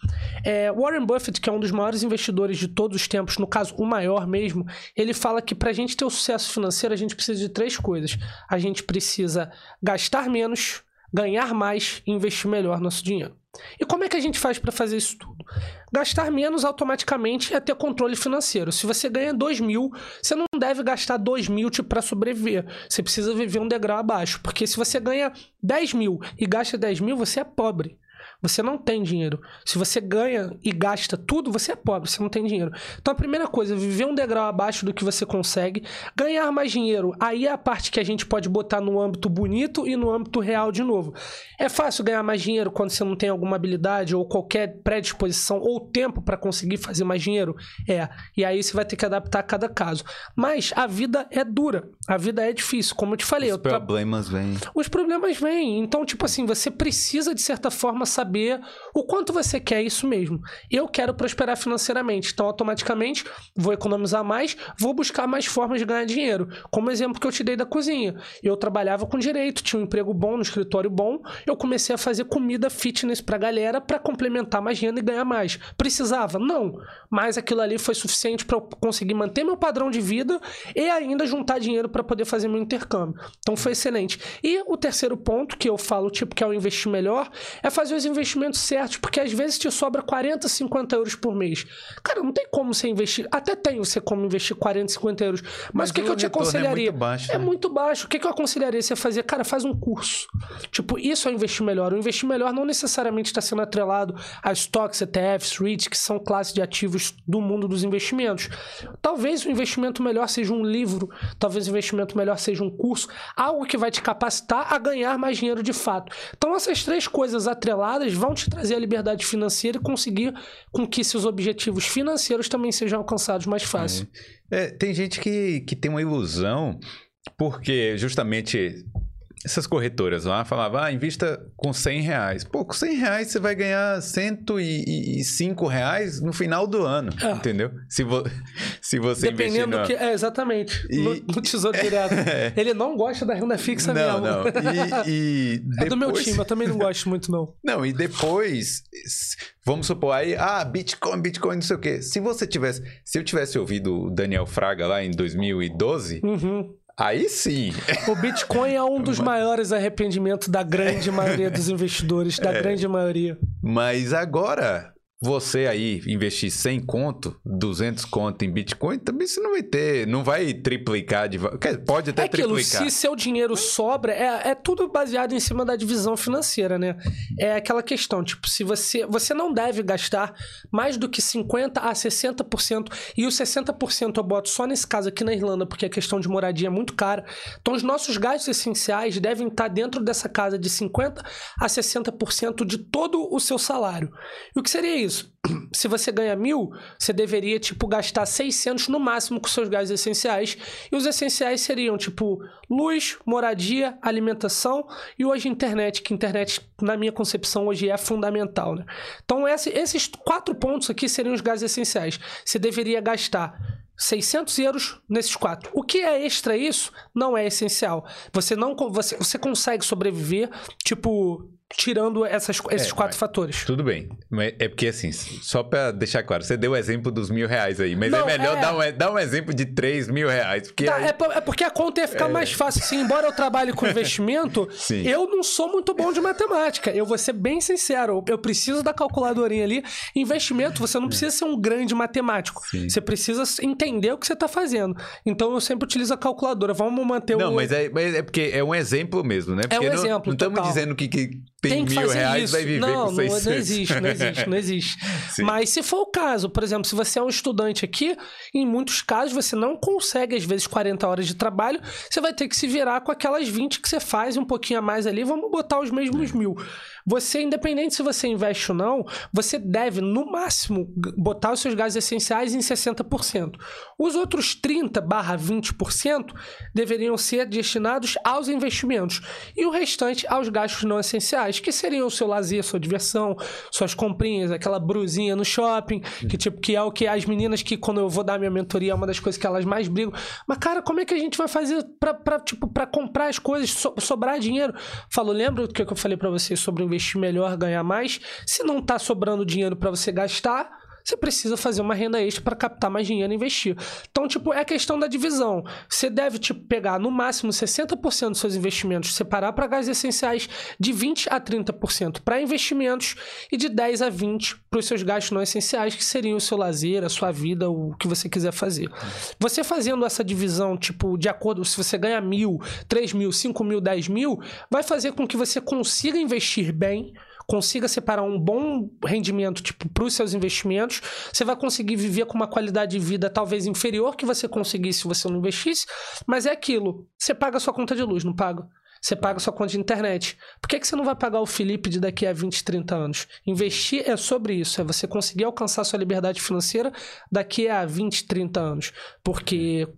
é, Warren Buffett, que é um dos maiores investidores de todos os tempos, no caso, o maior mesmo, ele fala que pra gente ter o sucesso financeiro, a gente precisa de três coisas. A gente precisa gastar menos, ganhar mais e investir melhor nosso dinheiro. E como é que a gente faz para fazer isso tudo? Gastar menos automaticamente é ter controle financeiro. Se você ganha 2 mil, você não deve gastar 2 mil tipo, para sobreviver. Você precisa viver um degrau abaixo. Porque se você ganha 10 mil e gasta 10 mil, você é pobre. Você não tem dinheiro. Se você ganha e gasta tudo, você é pobre, você não tem dinheiro. Então a primeira coisa, viver um degrau abaixo do que você consegue, ganhar mais dinheiro. Aí é a parte que a gente pode botar no âmbito bonito e no âmbito real de novo. É fácil ganhar mais dinheiro quando você não tem alguma habilidade ou qualquer predisposição ou tempo para conseguir fazer mais dinheiro? É. E aí você vai ter que adaptar a cada caso. Mas a vida é dura. A vida é difícil. Como eu te falei, Os eu tra- problemas vêm. os problemas vêm. Então, tipo assim, você precisa, de certa forma, saber o quanto você quer isso mesmo. Eu quero prosperar financeiramente. Então, automaticamente, vou economizar mais, vou buscar mais formas de ganhar dinheiro. Como exemplo que eu te dei da cozinha. Eu trabalhava com direito, tinha um emprego bom, no escritório bom. Eu comecei a fazer comida fitness pra galera pra complementar mais renda e ganhar mais. Precisava? Não. Mas aquilo ali foi suficiente pra eu conseguir manter meu padrão de vida e ainda juntar dinheiro pra poder fazer meu intercâmbio. Então foi excelente. E o terceiro ponto que eu falo, tipo, que é o investir melhor, é fazer os investimentos certos, porque às vezes te sobra 40, 50 euros por mês. Cara, não tem como você investir. Até tem você como investir 40, 50 euros. Mas, Mas o que, o que eu te retorno é aconselharia? muito baixo, É né? muito baixo. O que, que eu aconselharia você fazer? Cara, faz um curso. Tipo, isso é investir melhor. O investir melhor não necessariamente está sendo atrelado a stocks, ETFs, REITs, que são classes de ativos do mundo dos investimentos. Talvez o investimento melhor seja um livro, talvez o investimento melhor seja um curso, algo que vai te capacitar a ganhar mais dinheiro de fato. Então, essas três coisas atreladas vão te trazer a liberdade financeira e conseguir com que seus objetivos financeiros também sejam alcançados mais fácil. É, tem gente que, que tem uma ilusão, porque justamente essas corretoras lá falavam, ah, invista com 100 reais. Pô, com 100 reais você vai ganhar 105 reais no final do ano, É. entendeu? Se, vo se você investir Dependendo no... do que. É, exatamente. E- No, no Tesouro Direto. Ele não gosta da renda fixa Não, mesmo. não. E, e É do meu depois- time, eu também não gosto muito, não. Não, e depois, vamos supor aí, ah, Bitcoin, Bitcoin, não sei o quê. Se você tivesse, se eu tivesse ouvido o Daniel Fraga lá em 2012, Uhum. Aí sim. O Bitcoin é um dos maiores arrependimentos da grande maioria dos investidores, da É. grande maioria. Mas agora, você aí investir 100 conto, 200 conto em Bitcoin, também você não vai ter, não vai triplicar de Pode até É aquilo, triplicar. se seu dinheiro sobra, é, é tudo baseado em cima da divisão financeira, né? É aquela questão, tipo, se você. Você não deve gastar mais do que 50% a 60%, e os 60% eu boto só nesse caso aqui na Irlanda, porque a questão de moradia é muito cara. Então, os nossos gastos essenciais devem estar dentro dessa casa de 50% a 60% de todo o seu salário. E o que seria isso? Se você ganha mil, você deveria, tipo, gastar 600 no máximo com seus gastos essenciais. E os essenciais seriam, tipo, luz, moradia, alimentação e hoje internet, que internet, na minha concepção, hoje é fundamental, né? Então, esse- esses quatro pontos aqui seriam os gastos essenciais. Você deveria gastar 600 euros nesses quatro. O que é extra isso não é essencial. Você não você, você consegue sobreviver, tipo, tirando essas, esses É, quatro mas- fatores. Tudo bem. É porque, assim, só pra deixar claro, você deu o exemplo dos mil reais aí, mas Não, é melhor é. Dar, um, dar um exemplo de 3 mil reais. Porque Tá, aí- é, é porque a conta ia ficar mais fácil. Assim, embora eu trabalhe com investimento, eu não sou muito bom de matemática. Eu vou ser bem sincero. Eu- preciso da calculadorinha ali. Investimento, você não precisa ser um grande matemático. Sim. Você precisa entender o que você está fazendo. Então eu sempre utilizo a calculadora. Vamos manter Não, o. mas é, mas é porque é um exemplo mesmo, né? Porque um não, exemplo, Não estamos dizendo que, que tem, tem que mil fazer reais isso. vai viver não, com 600. Não, não existe, não existe, não existe. Mas se for o caso, por exemplo, se você é um estudante aqui, em muitos casos você não consegue, às vezes, 40 horas de trabalho, você vai ter que se virar com aquelas 20 que você faz, um pouquinho a mais ali, vamos botar os mesmos mil. Você, independente se você investe ou não, você deve, no máximo, botar os seus gastos essenciais em 60%. Os outros 30 barra 20% deveriam ser destinados aos investimentos. E o restante aos gastos não essenciais, que seriam o seu lazer, sua diversão, suas comprinhas, aquela brusinha no shopping, que tipo, que é o que as meninas que quando eu vou dar minha mentoria é uma das coisas que elas mais brigam. Mas cara, como é que a gente vai fazer pra, tipo, pra comprar as coisas, so- sobrar dinheiro? Falou, lembra o que eu falei pra vocês sobre investir melhor, ganhar mais? Se não tá sobrando dinheiro pra você gastar, você precisa fazer uma renda extra para captar mais dinheiro e investir. Então, tipo, é questão da divisão. Você deve, tipo, pegar no máximo 60% dos seus investimentos, separar para gastos essenciais de 20% a 30% para investimentos e de 10% a 20% para os seus gastos não essenciais, que seriam o seu lazer, a sua vida, o que você quiser fazer. Você fazendo essa divisão, tipo, de acordo, se você ganha mil, três mil, cinco mil, dez mil, vai fazer com que você consiga investir bem, consiga separar um bom rendimento tipo para os seus investimentos, você vai conseguir viver com uma qualidade de vida talvez inferior que você conseguisse se você não investisse, mas é aquilo, você paga a sua conta de luz, não paga? Você paga a sua conta de internet. Por que, que você não vai pagar o Felipe de daqui a 20, 30 anos? Investir é sobre isso, é você conseguir alcançar sua liberdade financeira daqui a 20, 30 anos. Porque,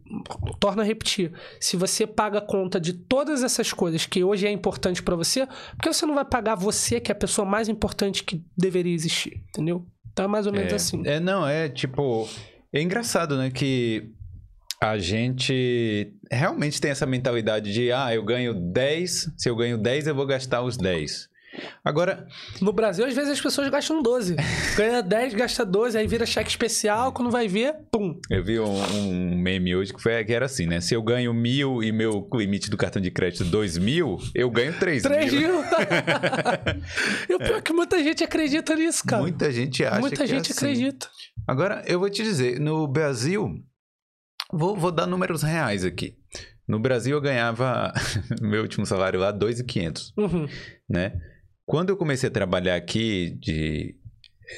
torno a repetir, se você paga a conta de todas essas coisas que hoje é importante para você, por que você não vai pagar você, que é a pessoa mais importante que deveria existir? Entendeu? Então é mais ou menos É, assim. É, não, é tipo. É engraçado, né? Que a gente realmente tem essa mentalidade de, ah, eu ganho 10, se eu ganho 10, eu vou gastar os 10. Agora, No Brasil, às vezes as pessoas gastam 12. Ganha 10, gasta 12, aí vira cheque especial, quando vai ver, pum. eu vi um, um meme hoje que, foi, que era assim, né? Se eu ganho mil e meu limite do cartão de crédito dois mil, eu ganho três 3 mil. mil. e o pior é que muita gente acredita nisso, cara. Muita gente acha Muita que é gente assim. acredita. Agora, eu vou te dizer, no Brasil, vou, vou dar números reais aqui. No Brasil, eu ganhava, meu último salário lá, 2.500, Uhum. né? Quando eu comecei a trabalhar aqui, de...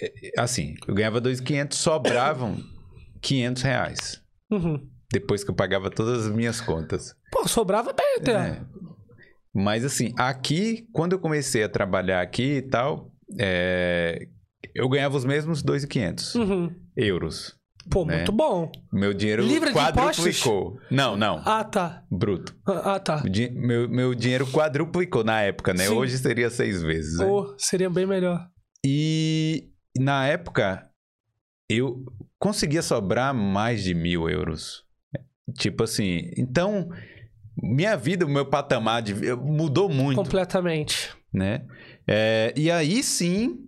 eh, Assim, eu ganhava 2.500, sobravam 500 reais. Uhum. Depois que eu pagava todas as minhas contas. Pô, sobrava bem até. É. Mas assim, aqui, quando eu comecei a trabalhar aqui e tal, é, eu ganhava os mesmos 2.500 Uhum. euros. Pô, Né? muito bom. Meu dinheiro Livre quadruplicou. Não, não. Ah, tá. Bruto. Ah, tá. O di- Meu, meu dinheiro quadruplicou na época, né? Sim. Hoje seria seis vezes. né? Seria bem melhor. E na época, eu conseguia sobrar mais de mil euros. Tipo assim, então, minha vida, o meu patamar de mudou muito, Completamente. né? É, e aí sim,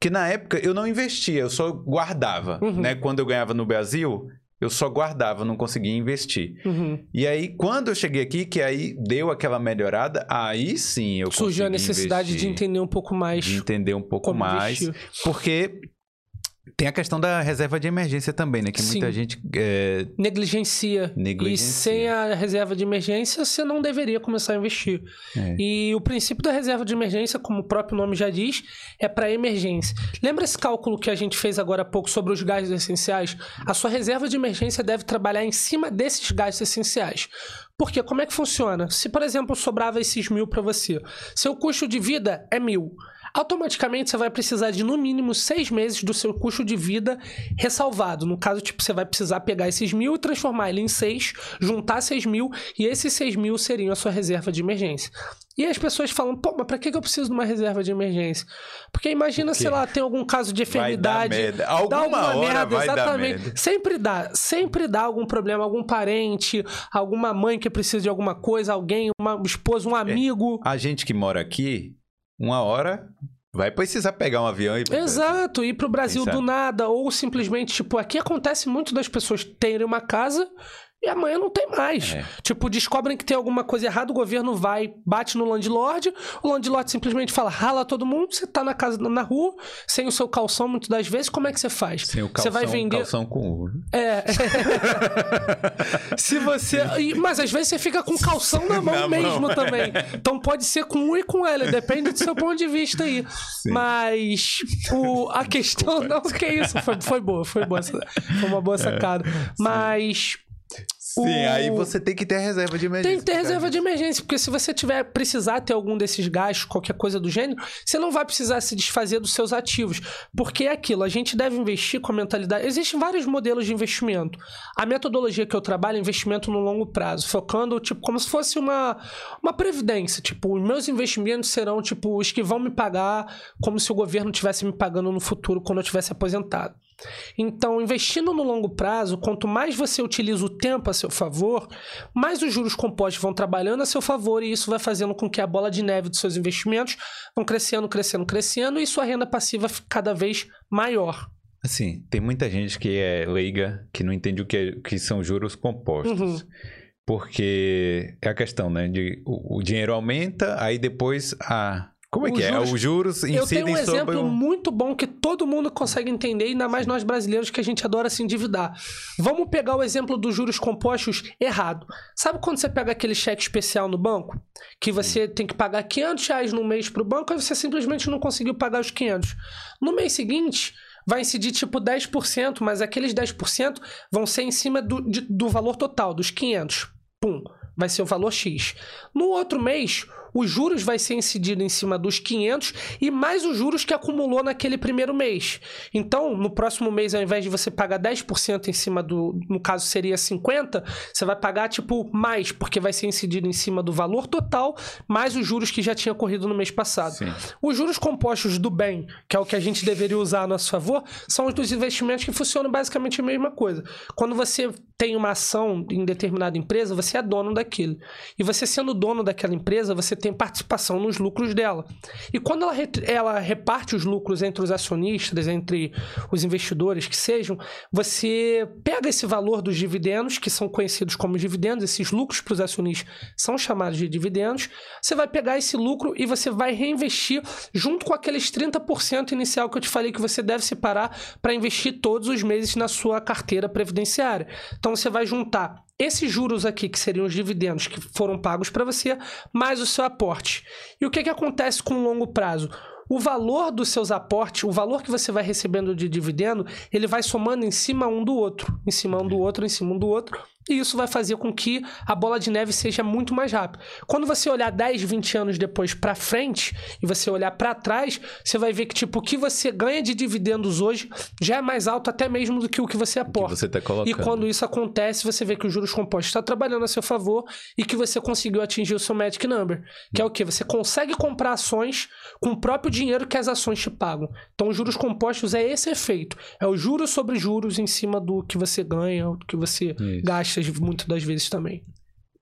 que na época eu não investia, eu só guardava, Uhum. né? Quando eu ganhava no Brasil, eu só guardava, não conseguia investir. Uhum. E aí, quando eu cheguei aqui, que aí deu aquela melhorada, aí sim eu Surgiu a necessidade de investir, entender um pouco mais de entender um pouco mais. investir. Porque tem a questão da reserva de emergência também, né? Que muita Sim. gente é, Negligencia. E negligencia. sem a reserva de emergência, você não deveria começar a investir. É. E o princípio da reserva de emergência, como o próprio nome já diz, é para emergência. Lembra esse cálculo que a gente fez agora há pouco sobre os gastos essenciais? A sua reserva de emergência deve trabalhar em cima desses gastos essenciais. Porque como é que funciona? Se, por exemplo, sobrava esses mil para você, seu custo de vida é mil. Automaticamente você vai precisar de no mínimo seis meses do seu custo de vida ressalvado. No caso, tipo, você vai precisar pegar esses mil e transformar ele em seis, juntar seis mil, e esses seis mil seriam a sua reserva de emergência. E as pessoas falam, pô, mas pra que eu preciso de uma reserva de emergência? Porque imagina, Por quê? sei lá, tem algum caso de Vai enfermidade. merda. dá Alguma alguma hora merda, vai dar exatamente. merda. Sempre dá, sempre dá algum problema, algum parente, alguma mãe que precisa de alguma coisa, alguém, uma esposa, um É. amigo. A gente que mora aqui, uma hora vai precisar pegar um avião e... Exato, ir pro Brasil do nada, ou simplesmente, tipo, aqui acontece muito das pessoas terem uma casa e amanhã não tem mais. É. Tipo, descobrem que tem alguma coisa errada, o governo vai, bate no landlord, o landlord simplesmente fala, rala todo mundo, você tá na casa, na rua, sem o seu calção muitas das vezes, como é que você faz? Sem o calção, você vai vender... calção com U. É. Se você. Mas às vezes você fica com calção na mão Na mão. mesmo também. Então pode ser com U e com L, depende do seu ponto de vista aí. Mas o, a questão. Não, que isso, foi, foi boa, foi boa. Foi uma boa sacada. Mas. Sim, O- aí você tem que ter reserva de emergência. Tem que ter causa reserva de emergência, porque se você tiver precisar ter algum desses gastos, qualquer coisa do gênero, você não vai precisar se desfazer dos seus ativos. Porque é aquilo, a gente deve investir com a mentalidade. Existem vários modelos de investimento. A metodologia que eu trabalho é investimento no longo prazo, focando, tipo, como se fosse uma, uma previdência. Tipo, os meus investimentos serão, tipo, os que vão me pagar como se o governo estivesse me pagando no futuro quando eu tivesse aposentado. Então, investindo no longo prazo, quanto mais você utiliza o tempo a seu favor, mais os juros compostos vão trabalhando a seu favor e isso vai fazendo com que a bola de neve dos seus investimentos vão crescendo, crescendo, crescendo e sua renda passiva fique cada vez maior. Assim, tem muita gente que é leiga, que não entende o que, é- que são juros compostos. Uhum. Porque é a questão, né? De, o, o dinheiro aumenta, aí depois a. Como é que é? juros- Os juros Eu tenho incidem um sobre exemplo o... muito bom que todo mundo consegue entender, ainda mais nós brasileiros que a gente adora se endividar. Vamos pegar o exemplo dos juros compostos errado. Sabe quando você pega aquele cheque especial no banco? Que você tem que pagar 500 reais no mês para o banco e você simplesmente não conseguiu pagar os 500. No mês seguinte, vai incidir tipo 10%, mas aqueles 10% vão ser em cima do, de- do valor total, dos 500. Pum, vai ser o valor X. No outro mês, os juros vai ser incidido em cima dos 500 e mais os juros que acumulou naquele primeiro mês. Então, no próximo mês, ao invés de você pagar 10% em cima do, no caso seria 50, você vai pagar tipo mais, porque vai ser incidido em cima do valor total, mais os juros que já tinha corrido no mês passado. Sim. Os juros compostos do bem, que é o que a gente deveria usar a nosso favor, são os dos investimentos que funcionam basicamente a mesma coisa. Quando você tem uma ação em determinada empresa, você é dono daquilo. E você sendo dono daquela empresa, você tem participação nos lucros dela. E quando ela, ela reparte os lucros entre os acionistas, entre os investidores que sejam, você pega esse valor dos dividendos, que são conhecidos como dividendos, esses lucros para os acionistas são chamados de dividendos, você vai pegar esse lucro e você vai reinvestir junto com aqueles 30% inicial que eu te falei que você deve separar para investir todos os meses na sua carteira previdenciária. Então você vai juntar esses juros aqui, que seriam os dividendos que foram pagos para você, mais o seu aporte. E o que, que acontece com o longo prazo? O valor dos seus aportes, o valor que você vai recebendo de dividendo, ele vai somando em cima um do outro, em cima um do outro, em cima um do outro, e isso vai fazer com que a bola de neve seja muito mais rápida. Quando você olhar 10, 20 anos depois para frente e você olhar para trás, você vai ver que tipo o que você ganha de dividendos hoje já é mais alto até mesmo do que o que você que aporta. você tá colocando. E quando isso acontece, você vê que os juros compostos está trabalhando a seu favor e que você conseguiu atingir o seu magic number, que é o que você consegue comprar ações com o próprio dinheiro que as ações te pagam. Então, os juros compostos é esse efeito, é o juros sobre juros em cima do que você ganha, do que você Isso. gasta muitas das vezes também.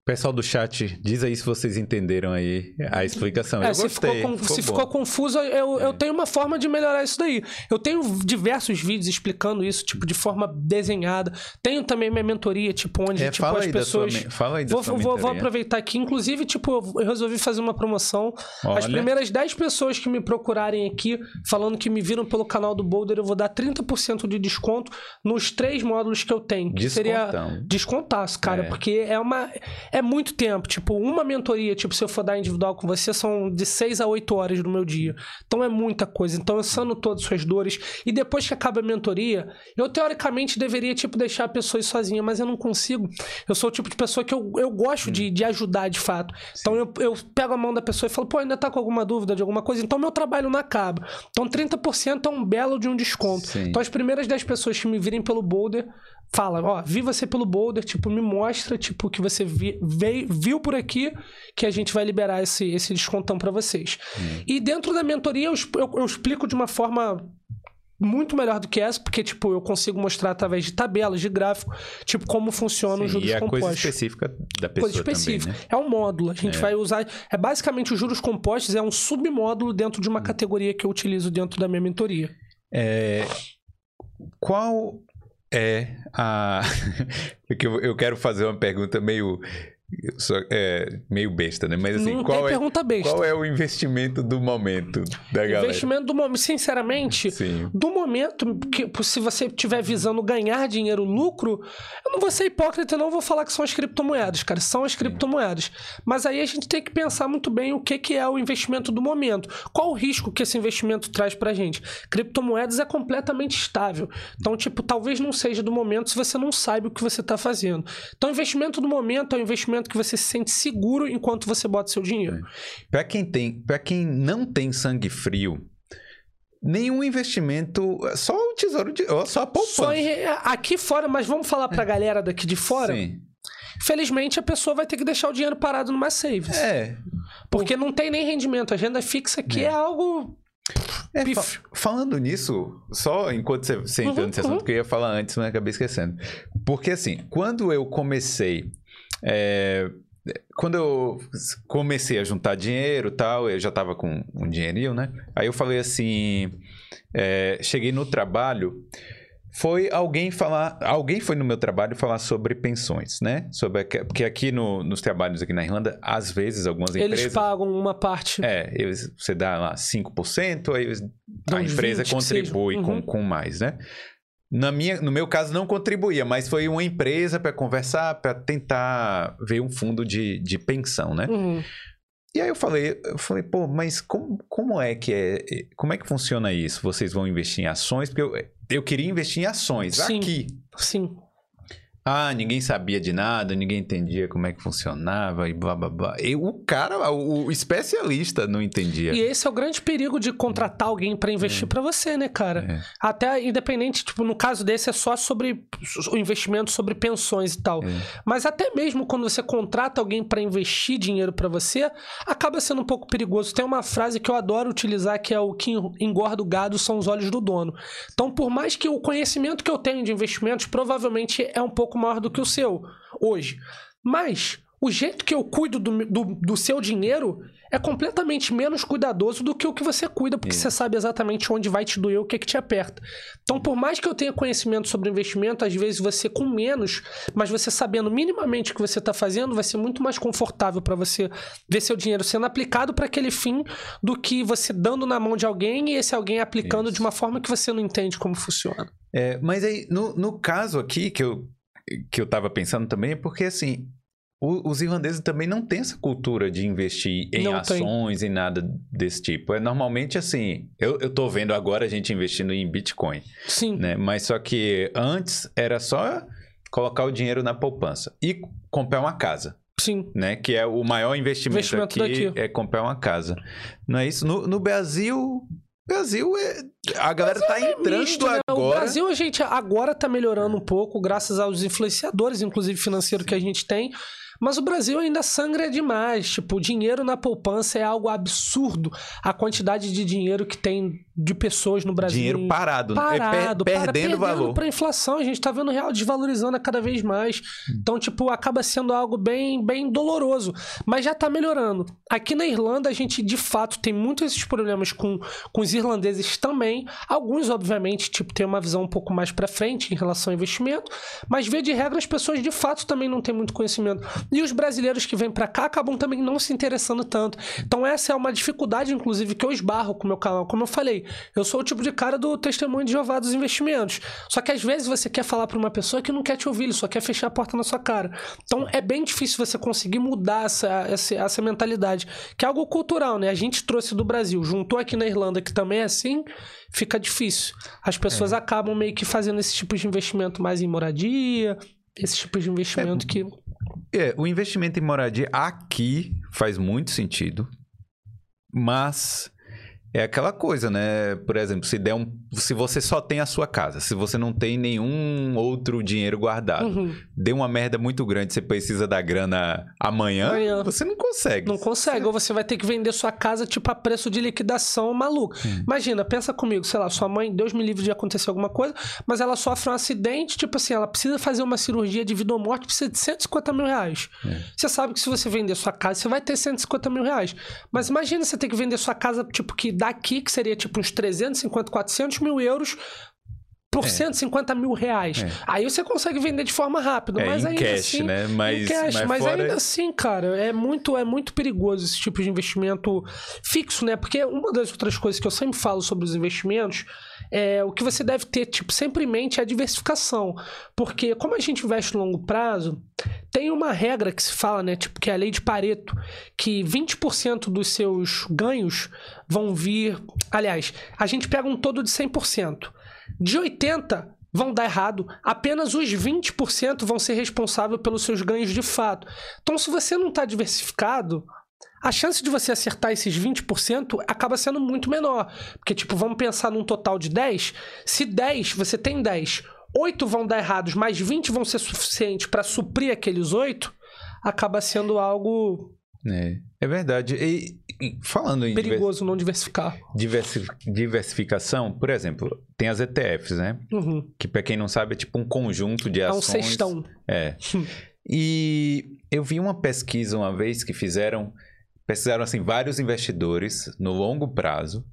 Pessoal do chat, diz aí se vocês entenderam aí a explicação. É, eu se gostei. ficou, con- se bom. ficou confuso, eu, É. eu tenho uma forma de melhorar isso daí. Eu tenho diversos vídeos explicando isso, tipo, de forma desenhada. Tenho também minha mentoria, tipo, onde É, tipo, fala, as pessoas. sua, fala aí da Vou, sua vou, vou aproveitar aqui. Inclusive, tipo, eu resolvi fazer uma promoção. As Olha. primeiras 10 pessoas que me procurarem aqui, falando que me viram pelo canal do Boulder, eu vou dar 30% de desconto nos três módulos que eu tenho. Que seria descontaço, cara, É. porque é uma é muito tempo. Tipo, uma mentoria, tipo, se eu for dar individual com você, são de 6 a 8 horas do meu dia. Então é muita coisa. Então eu sano todas as suas dores. E depois que acaba a mentoria, eu teoricamente deveria, tipo, deixar a pessoa ir sozinha, mas eu não consigo. Eu sou o tipo de pessoa que eu, eu gosto de, de ajudar de fato. Então eu, eu pego a mão da pessoa e falo, pô, ainda tá com alguma dúvida de alguma coisa? Então meu trabalho não acaba. Então 30% é um belo de um desconto. Sim. Então as primeiras 10 pessoas que me virem pelo Boulder, fala, ó, vi você pelo Boulder, tipo, me mostra, tipo, que você vi, veio, viu por aqui, que a gente vai liberar esse, esse descontão pra vocês. E dentro da mentoria eu, eu- eu explico de uma forma muito melhor do que essa, porque, tipo, eu consigo mostrar através de tabelas, de gráfico, tipo, como funcionam Sim, os juros e a coisa compostos específica da pessoa coisa específica. também, né? É um módulo. A gente vai usar. É basicamente os juros compostos, é um submódulo dentro de uma Hum. categoria que eu utilizo dentro da minha mentoria. É, Qual é a. Eu quero fazer uma pergunta meio. Só- é, meio besta, né? Mas assim, Não qual é, qual é o investimento do momento da galera? Investimento do momento, sinceramente, Sim. do momento que se você estiver visando ganhar dinheiro, lucro, eu não vou ser hipócrita, não vou falar que são as criptomoedas, cara, são as criptomoedas. Mas aí a gente tem que pensar muito bem o que, que é o investimento do momento. Qual o risco que esse investimento traz pra gente? Criptomoedas é completamente estável. Então, tipo, talvez não seja do momento se você não sabe o que você tá fazendo. Então, investimento do momento é um investimento que você se sente seguro enquanto você bota seu dinheiro. Pra quem tem, para quem não tem sangue frio, nenhum investimento, só o tesouro de, só a poupança. Só em- aqui fora, mas vamos falar pra galera daqui de fora. Sim. Felizmente a pessoa vai ter que deixar o dinheiro parado numa savings. É, Porque não tem nem rendimento. A agenda fixa aqui é, algo. É, fa- falando nisso, só enquanto você, você entrou Uhum, nesse assunto, que eu ia falar antes, mas acabei esquecendo. Porque assim, quando eu comecei. É, quando eu comecei a juntar dinheiro e tal, eu já tava com um dinheirinho, né? Aí eu falei assim. é, cheguei no trabalho. Foi alguém falar. Alguém foi no meu trabalho falar sobre pensões, né? Sobre, porque aqui no- nos trabalhos aqui na Irlanda, às vezes, algumas Eles empresas. pagam uma parte. É, eles- você dá lá 5%, aí eles- a empresa 20 que contribui seja. com, Uhum. com mais, né? Na minha, no meu caso, não contribuía, mas foi uma empresa para conversar, para tentar ver um fundo de, de pensão, né? Uhum. E aí eu falei, eu falei, pô, mas como, como é que é, como é que funciona isso? Vocês vão investir em ações? Porque eu, eu queria investir em ações Sim. aqui. Sim. Ah, ninguém sabia de nada, ninguém entendia como é que funcionava e blá blá blá. E o cara, o, especialista não entendia. E esse é o grande perigo de contratar alguém pra investir pra você, né, cara? É. Até independente, tipo, no caso desse é só sobre o investimento sobre pensões e tal. É. Mas até mesmo quando você contrata alguém pra investir dinheiro pra você, acaba sendo um pouco perigoso. Tem uma frase que eu adoro utilizar que é o que engorda o gado são os olhos do dono. Então, por mais que o conhecimento que eu tenho de investimentos provavelmente é um pouco maior do que o seu hoje, mas o jeito que eu cuido do, do, do seu dinheiro é completamente menos cuidadoso do que o que você cuida, porque Isso. você sabe exatamente onde vai te doer, o que, é que te aperta. Então, por mais que eu tenha conhecimento sobre investimento, às vezes você com menos, mas você sabendo minimamente o que você está fazendo, vai ser muito mais confortável para você ver seu dinheiro sendo aplicado para aquele fim do que você dando na mão de alguém e esse alguém aplicando Isso. de uma forma que você não entende como funciona. É, mas aí, no, no caso aqui que eu, que eu tava pensando também, é porque assim, o- os irlandeses também não têm essa cultura de investir em Não tem. ações e nada desse tipo. É normalmente assim, eu, eu tô vendo agora a gente investindo em Bitcoin, Sim. né? Mas só que antes era só colocar o dinheiro na poupança e comprar uma casa. Sim. Né? Que é o maior investimento, Investimento aqui, daqui. é comprar uma casa. Não é isso? No, no Brasil, Brasil é. A galera tá entrando misto, né? O agora. Brasil, a gente agora tá melhorando um pouco, graças aos influenciadores, inclusive financeiro, que a gente tem. Mas o Brasil ainda sangra demais. Tipo, o dinheiro na poupança é algo absurdo. A quantidade de dinheiro que tem de pessoas no Brasil. Dinheiro parado, né? É per- parado, para- perdendo valor. para inflação. A gente tá vendo o real desvalorizando a cada vez mais. Então, tipo, acaba sendo algo bem, bem doloroso. Mas já tá melhorando. Aqui na Irlanda, a gente de fato tem muitos esses problemas com, com os irlandeses também. Alguns, obviamente, tipo, tem uma visão um pouco mais pra frente em relação ao investimento. Mas, via de regra, as pessoas de fato também não têm muito conhecimento. E os brasileiros que vêm pra cá acabam também não se interessando tanto. Então, essa é uma dificuldade, inclusive, que eu esbarro com o meu canal. Como eu falei, eu sou o tipo de cara do testemunho de Jeová dos investimentos. Só que às vezes você quer falar pra uma pessoa que não quer te ouvir, ele só quer fechar a porta na sua cara. Então é bem difícil você conseguir mudar essa, essa, essa mentalidade, que é algo cultural, né? A gente trouxe do Brasil, juntou aqui na Irlanda, que também é assim, fica difícil. As pessoas acabam meio que fazendo esse tipo de investimento mais em moradia, esse tipo de investimento que. É, o investimento em moradia aqui faz muito sentido, mas é aquela coisa, né? Por exemplo, se der um, se você só tem a sua casa, se você não tem nenhum outro dinheiro guardado, Uhum. deu uma merda muito grande, você precisa da grana amanhã, Amanhã. você não consegue. Não consegue, ou você vai ter que vender sua casa tipo a preço de liquidação maluco. Imagina, pensa comigo, sei lá, sua mãe, Deus me livre de acontecer alguma coisa, mas ela sofre um acidente, tipo assim, ela precisa fazer uma cirurgia de vida ou morte, precisa de 150 mil reais. Você sabe que se você vender sua casa, você vai ter 150 mil reais. Mas imagina você ter que vender sua casa, tipo, que daqui, que seria tipo uns 350, 400 mil euros por É. 150 mil reais. É. Aí você consegue vender de forma rápida. É, mas em ainda cash, assim, né? Mas, cash, mas mas fora- ainda assim, cara, é muito, é muito perigoso esse tipo de investimento fixo, né? Porque uma das outras coisas que eu sempre falo sobre os investimentos é o que você deve ter, tipo, sempre em mente é a diversificação. Porque como a gente investe no longo prazo, tem uma regra que se fala, né? Tipo, que é a lei de Pareto, que 20% dos seus ganhos vão vir. Aliás, a gente pega um todo de 100%. De 80%. Vão dar errado, apenas os 20% vão ser responsáveis pelos seus ganhos de fato. Então, se você não está diversificado, a chance de você acertar esses 20% acaba sendo muito menor. Porque, tipo, vamos pensar num total de 10. Se 10, você tem 10, 8 vão dar errados, mas 20 vão ser suficientes para suprir aqueles 8, acaba sendo algo É, é verdade. E falando em perigoso não diversificar. diversi- diversificação, por exemplo, tem as ETFs, né? Uhum. Que pra quem não sabe é tipo um conjunto de É um ações. cestão. É. E eu vi uma pesquisa uma vez que fizeram, pesquisaram assim vários investidores no longo prazo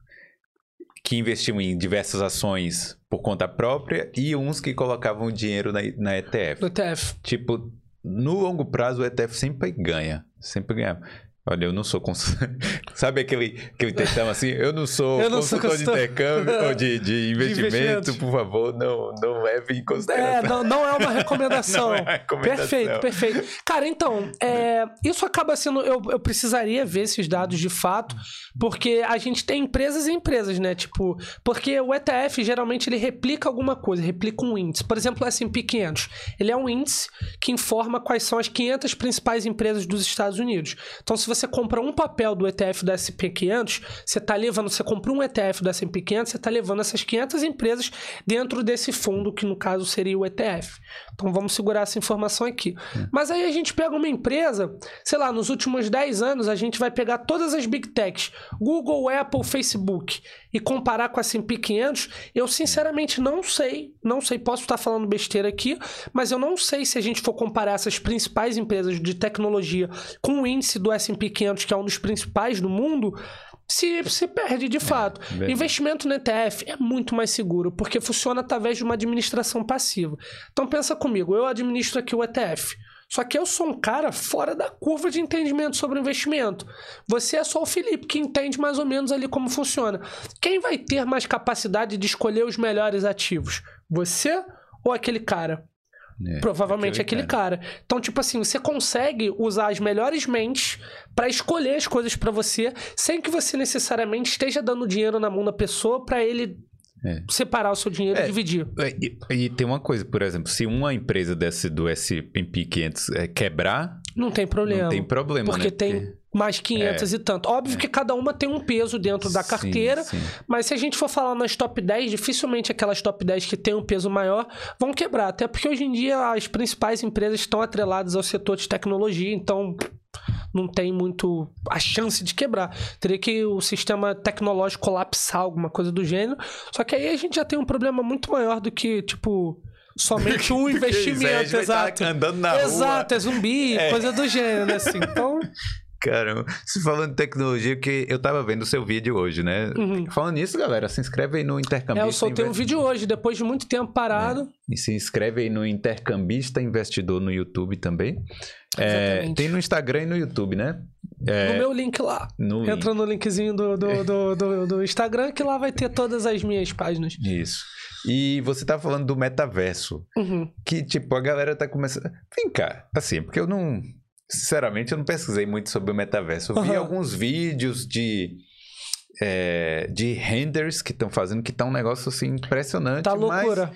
que investiam em diversas ações por conta própria e uns que colocavam dinheiro na, na ETF. Do ETF. Tipo, no longo prazo o ETF sempre ganha, sempre ganha. Olha, eu não sou cons... Sabe aquele, aquele textão assim? Eu não sou Eu não sou consultor de consultor. intercâmbio ou de, de investimento, investimentos. por favor, não, não leve em É, consideração. não, não é uma recomendação. Não é uma recomendação. Perfeito, perfeito. Cara, então, é, isso acaba sendo. Eu, eu precisaria ver esses dados de fato, porque a gente tem empresas e empresas, né? Tipo, porque o ETF geralmente ele replica alguma coisa, replica um índice. Por exemplo, o SP 500. Ele é um índice que informa quais são as 500 principais empresas dos Estados Unidos. Então, se você compra um papel do ETF do SP 500, você tá levando, você compra um ETF do SP 500, você tá levando essas 500 empresas dentro desse fundo, que no caso seria o ETF. Então vamos segurar essa informação aqui. Mas aí a gente pega uma empresa, sei lá, nos últimos 10 anos a gente vai pegar todas as big techs, Google, Apple, Facebook, e comparar com a S&P 500, eu sinceramente não sei, não sei, posso estar falando besteira aqui, mas eu não sei se a gente for comparar essas principais empresas de tecnologia com o índice do S&P 500, que é um dos principais do mundo, se, se perde de fato. verdade. Investimento no ETF é muito mais seguro, porque funciona através de uma administração passiva. Então pensa comigo, eu administro aqui o ETF. Só que eu sou um cara fora da curva de entendimento sobre investimento. Você é só o Felipe, que entende mais ou menos ali como funciona. Quem vai ter mais capacidade de escolher os melhores ativos? Você ou aquele cara? É, Provavelmente aquele, cara. Então, tipo assim, você consegue usar as melhores mentes pra escolher as coisas pra você, sem que você necessariamente esteja dando dinheiro na mão da pessoa pra ele É. separar o seu dinheiro e É. dividir. E, e tem uma coisa, por exemplo, se uma empresa desse do S&P 500 é, quebrar, Não tem problema. não tem problema, Porque né? tem mais 500 e tanto. Óbvio que cada uma tem um peso dentro da Sim, carteira, sim. mas se a gente for falar nas top 10, dificilmente aquelas top 10 que têm um peso maior vão quebrar. Até porque hoje em dia as principais empresas estão atreladas ao setor de tecnologia, então não tem muito a chance de quebrar. Teria que o sistema tecnológico colapsar, alguma coisa do gênero. Só que aí a gente já tem um problema muito maior do que, tipo, somente um investimento. vai Exato. tá andando na rua. Exato, é zumbi, É. coisa do gênero, né, assim. Então, Caramba, se falando de tecnologia, que eu tava vendo o seu vídeo hoje, né? Uhum. Falando nisso, galera, se inscreve aí no Intercambista. é, eu soltei um vídeo hoje, depois de muito tempo parado. E se inscreve aí no Intercambista Investidor no YouTube também. É, tem no Instagram e no YouTube, né? No meu link lá. No Entra no linkzinho do, do, do, do, do Instagram, que lá vai ter todas as minhas páginas. Isso. E você tá falando do metaverso. Uhum. Que, tipo, a galera tá começando. Vem cá, assim, porque eu não. Sinceramente, eu não pesquisei muito sobre o metaverso. Eu vi Aham. alguns vídeos de. é, de renders que estão fazendo, que tá um negócio assim impressionante. Tá mas loucura.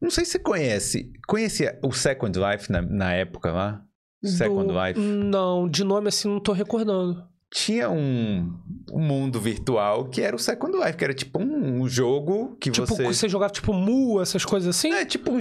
não sei se você conhece. Conhecia o Second Life na, na época lá? Second Do- Life. Não, de nome assim não tô recordando. Tinha um, um mundo virtual que era o Second Life, que era tipo um, um jogo que Tipo, você. você jogava tipo Mu, essas coisas assim? É tipo um.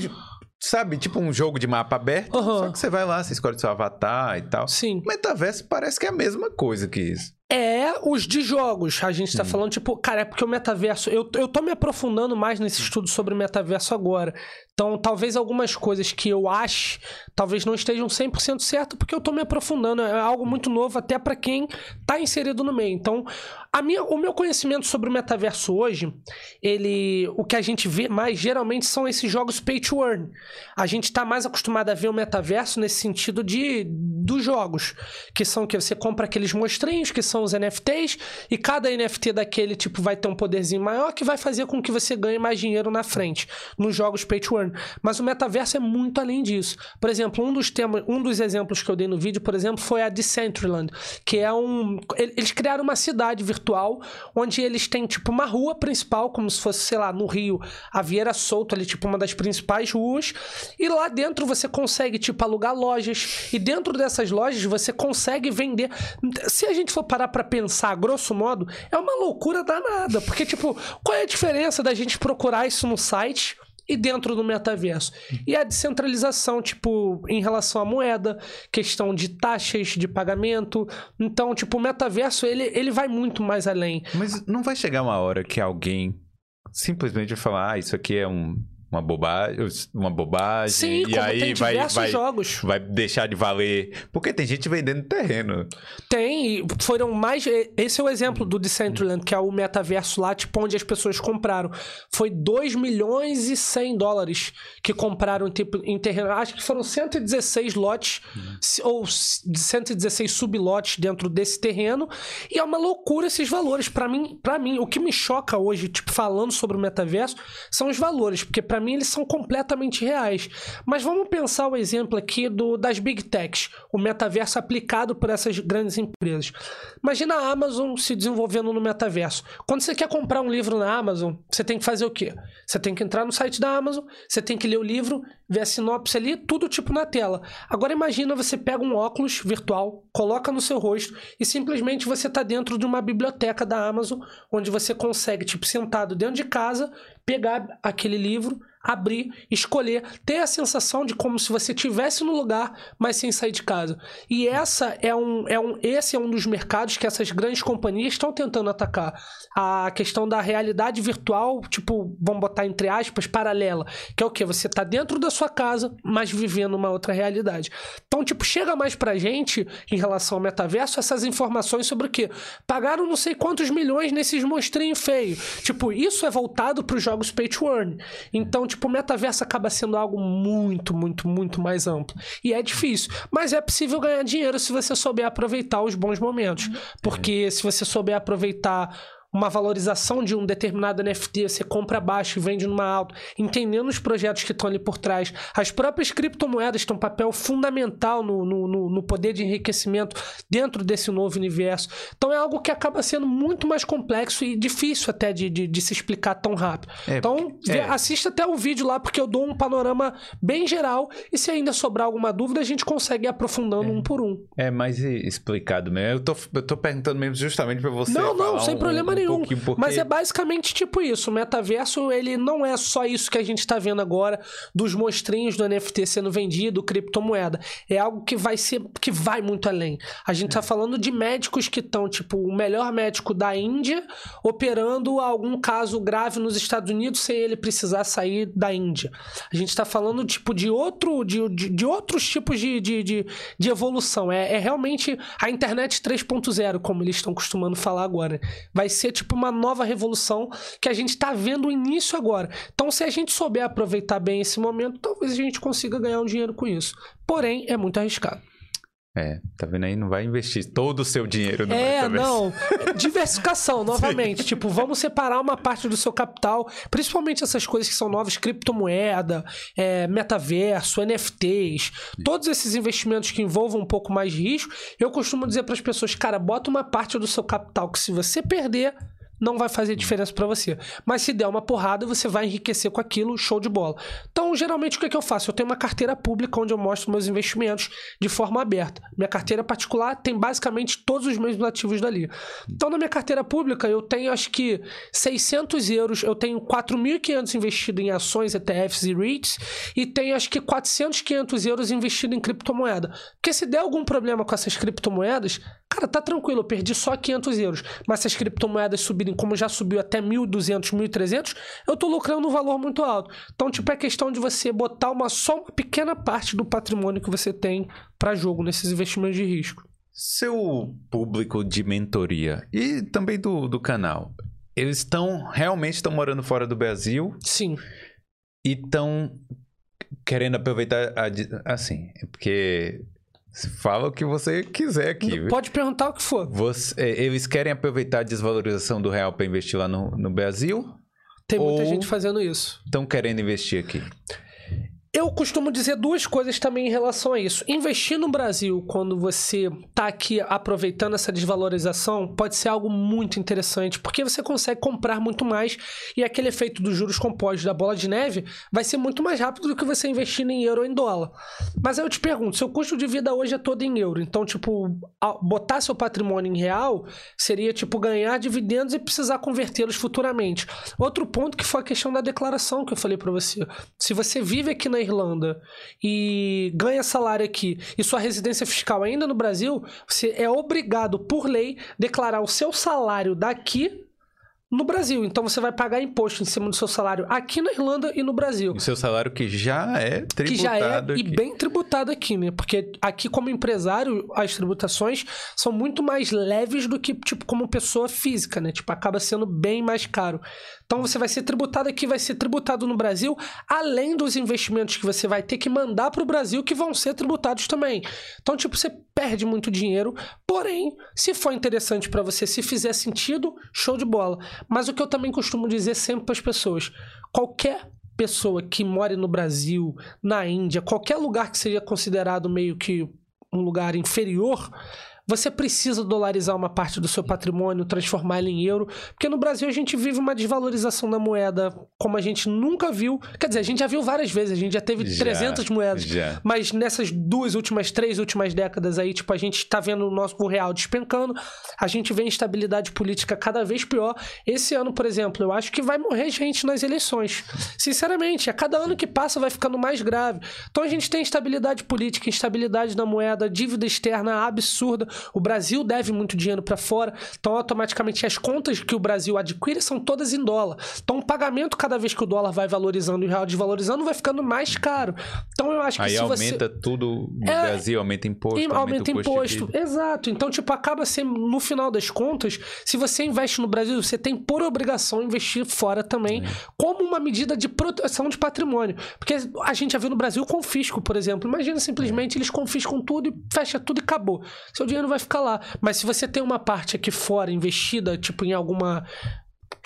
Sabe, tipo um jogo de mapa aberto. Aham. Só que você vai lá, você escolhe seu avatar e tal. Sim. O metaverso parece que é a mesma coisa que isso. É os de jogos, a gente tá falando, tipo, cara, é porque o metaverso. Eu, eu tô me aprofundando mais nesse estudo sobre o metaverso agora. Então, talvez algumas coisas que eu ache, talvez não estejam 100% certas, porque eu tô me aprofundando. É algo muito novo até para quem tá inserido no meio. Então, a minha, o meu conhecimento sobre o metaverso hoje, ele, o que a gente vê mais geralmente são esses jogos pay to earn. A gente tá mais acostumado a ver o metaverso nesse sentido de dos jogos, que são que você compra aqueles monstrinhos, que são os NFTs, e cada NFT daquele tipo vai ter um poderzinho maior que vai fazer com que você ganhe mais dinheiro na frente nos jogos pay to earn. Mas o metaverso é muito além disso. Por exemplo, um dos temas, um dos exemplos que eu dei no vídeo, por exemplo, foi a Decentraland, que é um eles criaram uma cidade virtual onde eles têm tipo uma rua principal, como se fosse, sei lá, no Rio, a Vieira Solto ali, tipo uma das principais ruas, e lá dentro você consegue tipo alugar lojas e dentro dessas lojas você consegue vender. Se a gente for parar para pensar, grosso modo, é uma loucura danada, porque tipo, qual é a diferença da gente procurar isso no site? e dentro do metaverso. E a descentralização, tipo, em relação à moeda, questão de taxas de pagamento. Então, tipo, o metaverso, ele, ele vai muito mais além. Mas não vai chegar uma hora que alguém simplesmente vai falar, ah, isso aqui é um uma bobagem, uma bobagem Sim, e aí vai, vai, jogos. vai deixar de valer. Porque tem gente vendendo terreno. Tem, foram mais. Esse é o exemplo do Decentraland, que é o metaverso lá, tipo, onde as pessoas compraram. Foi 2 milhões e 100 dólares que compraram tipo, em terreno. Acho que foram 116 lotes, uhum. ou 116 sublotes dentro desse terreno. E é uma loucura esses valores. para mim, para mim, o que me choca hoje, tipo, falando sobre o metaverso, são os valores. Porque para mim eles são completamente reais. Mas vamos pensar o exemplo aqui do das Big Techs, o metaverso aplicado por essas grandes empresas. Imagina a Amazon se desenvolvendo no metaverso. Quando você quer comprar um livro na Amazon, você tem que fazer o quê? Você tem que entrar no site da Amazon, você tem que ler o livro, ver a sinopse ali, tudo tipo na tela. Agora imagina você pega um óculos virtual, coloca no seu rosto e simplesmente você está dentro de uma biblioteca da Amazon, onde você consegue, tipo, sentado dentro de casa, pegar aquele livro, abrir, escolher, ter a sensação de como se você estivesse no lugar, mas sem sair de casa. E essa é um, é um, esse é um dos mercados que essas grandes companhias estão tentando atacar. A questão da realidade virtual, tipo, vamos botar entre aspas, paralela, que é o que? Você está dentro da sua casa, mas vivendo uma outra realidade. Então, tipo, chega mais pra gente, em relação ao metaverso, essas informações sobre o que? Pagaram não sei quantos milhões nesses monstrinhos feios. Tipo, isso é voltado para os jogos pay to earn. Então, tipo, tipo, o metaverso acaba sendo algo muito, muito, muito mais amplo. E é difícil. Mas é possível ganhar dinheiro se você souber aproveitar os bons momentos. Uhum. Porque se você souber aproveitar uma valorização de um determinado NFT, você compra baixo e vende numa alta, entendendo os projetos que estão ali por trás. As próprias criptomoedas têm um papel fundamental no, no, no, poder de enriquecimento dentro desse novo universo. Então é algo que acaba sendo muito mais complexo e difícil até de, de, de se explicar tão rápido. É, então é. assista até o vídeo lá, porque eu dou um panorama bem geral e se ainda sobrar alguma dúvida, a gente consegue ir aprofundando é. um por um. É mais explicado mesmo. Eu tô, eu tô perguntando mesmo justamente para você. Não, não, sem um, problema nenhum. Mas é basicamente tipo isso. O metaverso, ele não é só isso que a gente está vendo agora dos monstrinhos do NFT sendo vendido, criptomoeda. É algo que vai ser, que vai muito além. A gente está é. falando de médicos que estão, tipo, o melhor médico da Índia operando algum caso grave nos Estados Unidos sem ele precisar sair da Índia. A gente está falando, tipo, de outro, de, de, de outros tipos de, de, de, de evolução. É, é realmente a internet 3.0, como eles estão costumando falar agora. Vai ser tipo uma nova revolução que a gente está vendo o início agora. Então, se a gente souber aproveitar bem esse momento, talvez a gente consiga ganhar um dinheiro com isso. Porém, é muito arriscado. É, tá vendo aí? Não vai investir todo o seu dinheiro no É, não. Diversificação, novamente. Sim. Tipo, vamos separar uma parte do seu capital, principalmente essas coisas que são novas, criptomoeda, é, metaverso, NFTs, Sim. todos esses investimentos que envolvam um pouco mais de risco. Eu costumo dizer para as pessoas, cara, bota uma parte do seu capital que se você perder, não vai fazer diferença para você. Mas se der uma porrada, você vai enriquecer com aquilo, show de bola. Então, geralmente, o que, é que eu faço? Eu tenho uma carteira pública onde eu mostro meus investimentos de forma aberta. Minha carteira particular tem basicamente todos os meus ativos dali. Então, na minha carteira pública, eu tenho acho que 600 euros, eu tenho 4.500 investido em ações, ETFs e REITs, e tenho acho que 400, 500 euros investido em criptomoeda. Porque se der algum problema com essas criptomoedas, cara, tá tranquilo, eu perdi só 500 euros. Mas se as criptomoedas subirem, como já subiu até 1.200, 1.300, eu tô lucrando um valor muito alto. Então, tipo, é questão de você botar uma, só uma pequena parte do patrimônio que você tem para jogo nesses investimentos de risco. Seu público de mentoria e também do, do canal, eles estão realmente estão morando fora do Brasil? Sim. E estão querendo aproveitar a, assim, porque Fala o que você quiser aqui. Pode perguntar o que for. Você, é, eles querem aproveitar a desvalorização do real para investir lá no, no Brasil? Tem muita gente fazendo isso. Estão querendo investir aqui? Eu costumo dizer duas coisas também em relação a isso. Investir no Brasil, quando você está aqui aproveitando essa desvalorização, pode ser algo muito interessante, porque você consegue comprar muito mais e aquele efeito dos juros compostos da bola de neve vai ser muito mais rápido do que você investindo em euro ou em dólar. Mas aí eu te pergunto, seu custo de vida hoje é todo em euro, então, tipo, botar seu patrimônio em real seria, tipo, ganhar dividendos e precisar convertê-los futuramente. Outro ponto que foi a questão da declaração que eu falei para você. Se você vive aqui na Irlanda e ganha salário aqui e sua residência fiscal ainda no Brasil, você é obrigado, por lei, declarar o seu salário daqui no Brasil. Então você vai pagar imposto em cima do seu salário aqui na Irlanda e no Brasil. O seu salário que já é tributado que já é aqui. e bem tributado aqui, né? Porque aqui como empresário as tributações são muito mais leves do que tipo como pessoa física, né? Tipo acaba sendo bem mais caro. Então você vai ser tributado aqui, vai ser tributado no Brasil, além dos investimentos que você vai ter que mandar para o Brasil que vão ser tributados também. Então, tipo, você perde muito dinheiro, porém, se for interessante para você, se fizer sentido, show de bola. Mas o que eu também costumo dizer sempre para as pessoas, qualquer pessoa que more no Brasil, na Índia, qualquer lugar que seja considerado meio que um lugar inferior, você precisa dolarizar uma parte do seu patrimônio, transformar ele em euro, porque no Brasil a gente vive uma desvalorização da moeda como a gente nunca viu. Quer dizer, a gente já viu várias vezes, a gente já teve já, 300 moedas, já. mas nessas duas últimas, três últimas décadas aí, tipo, a gente tá vendo o nosso o real despencando, a gente vê instabilidade política cada vez pior. Esse ano, por exemplo, eu acho que vai morrer gente nas eleições. Sinceramente, a cada ano que passa vai ficando mais grave. Então a gente tem instabilidade política, instabilidade na moeda, dívida externa absurda. O Brasil deve muito dinheiro para fora, então automaticamente as contas que o Brasil adquire são todas em dólar. Então o pagamento, cada vez que o dólar vai valorizando e o real desvalorizando, vai ficando mais caro. Então eu acho que Aí se aumenta você... tudo no é... Brasil, aumenta imposto, aumenta, aumenta imposto. Exato. Então, tipo, acaba sendo, no final das contas, se você investe no Brasil, você tem por obrigação investir fora também, é. como uma medida de proteção de patrimônio. Porque a gente já viu no Brasil confisco, por exemplo. Imagina simplesmente é. eles confiscam tudo e fecha tudo e acabou. Seu dinheiro vai ficar lá. Mas se você tem uma parte aqui fora investida, tipo, em alguma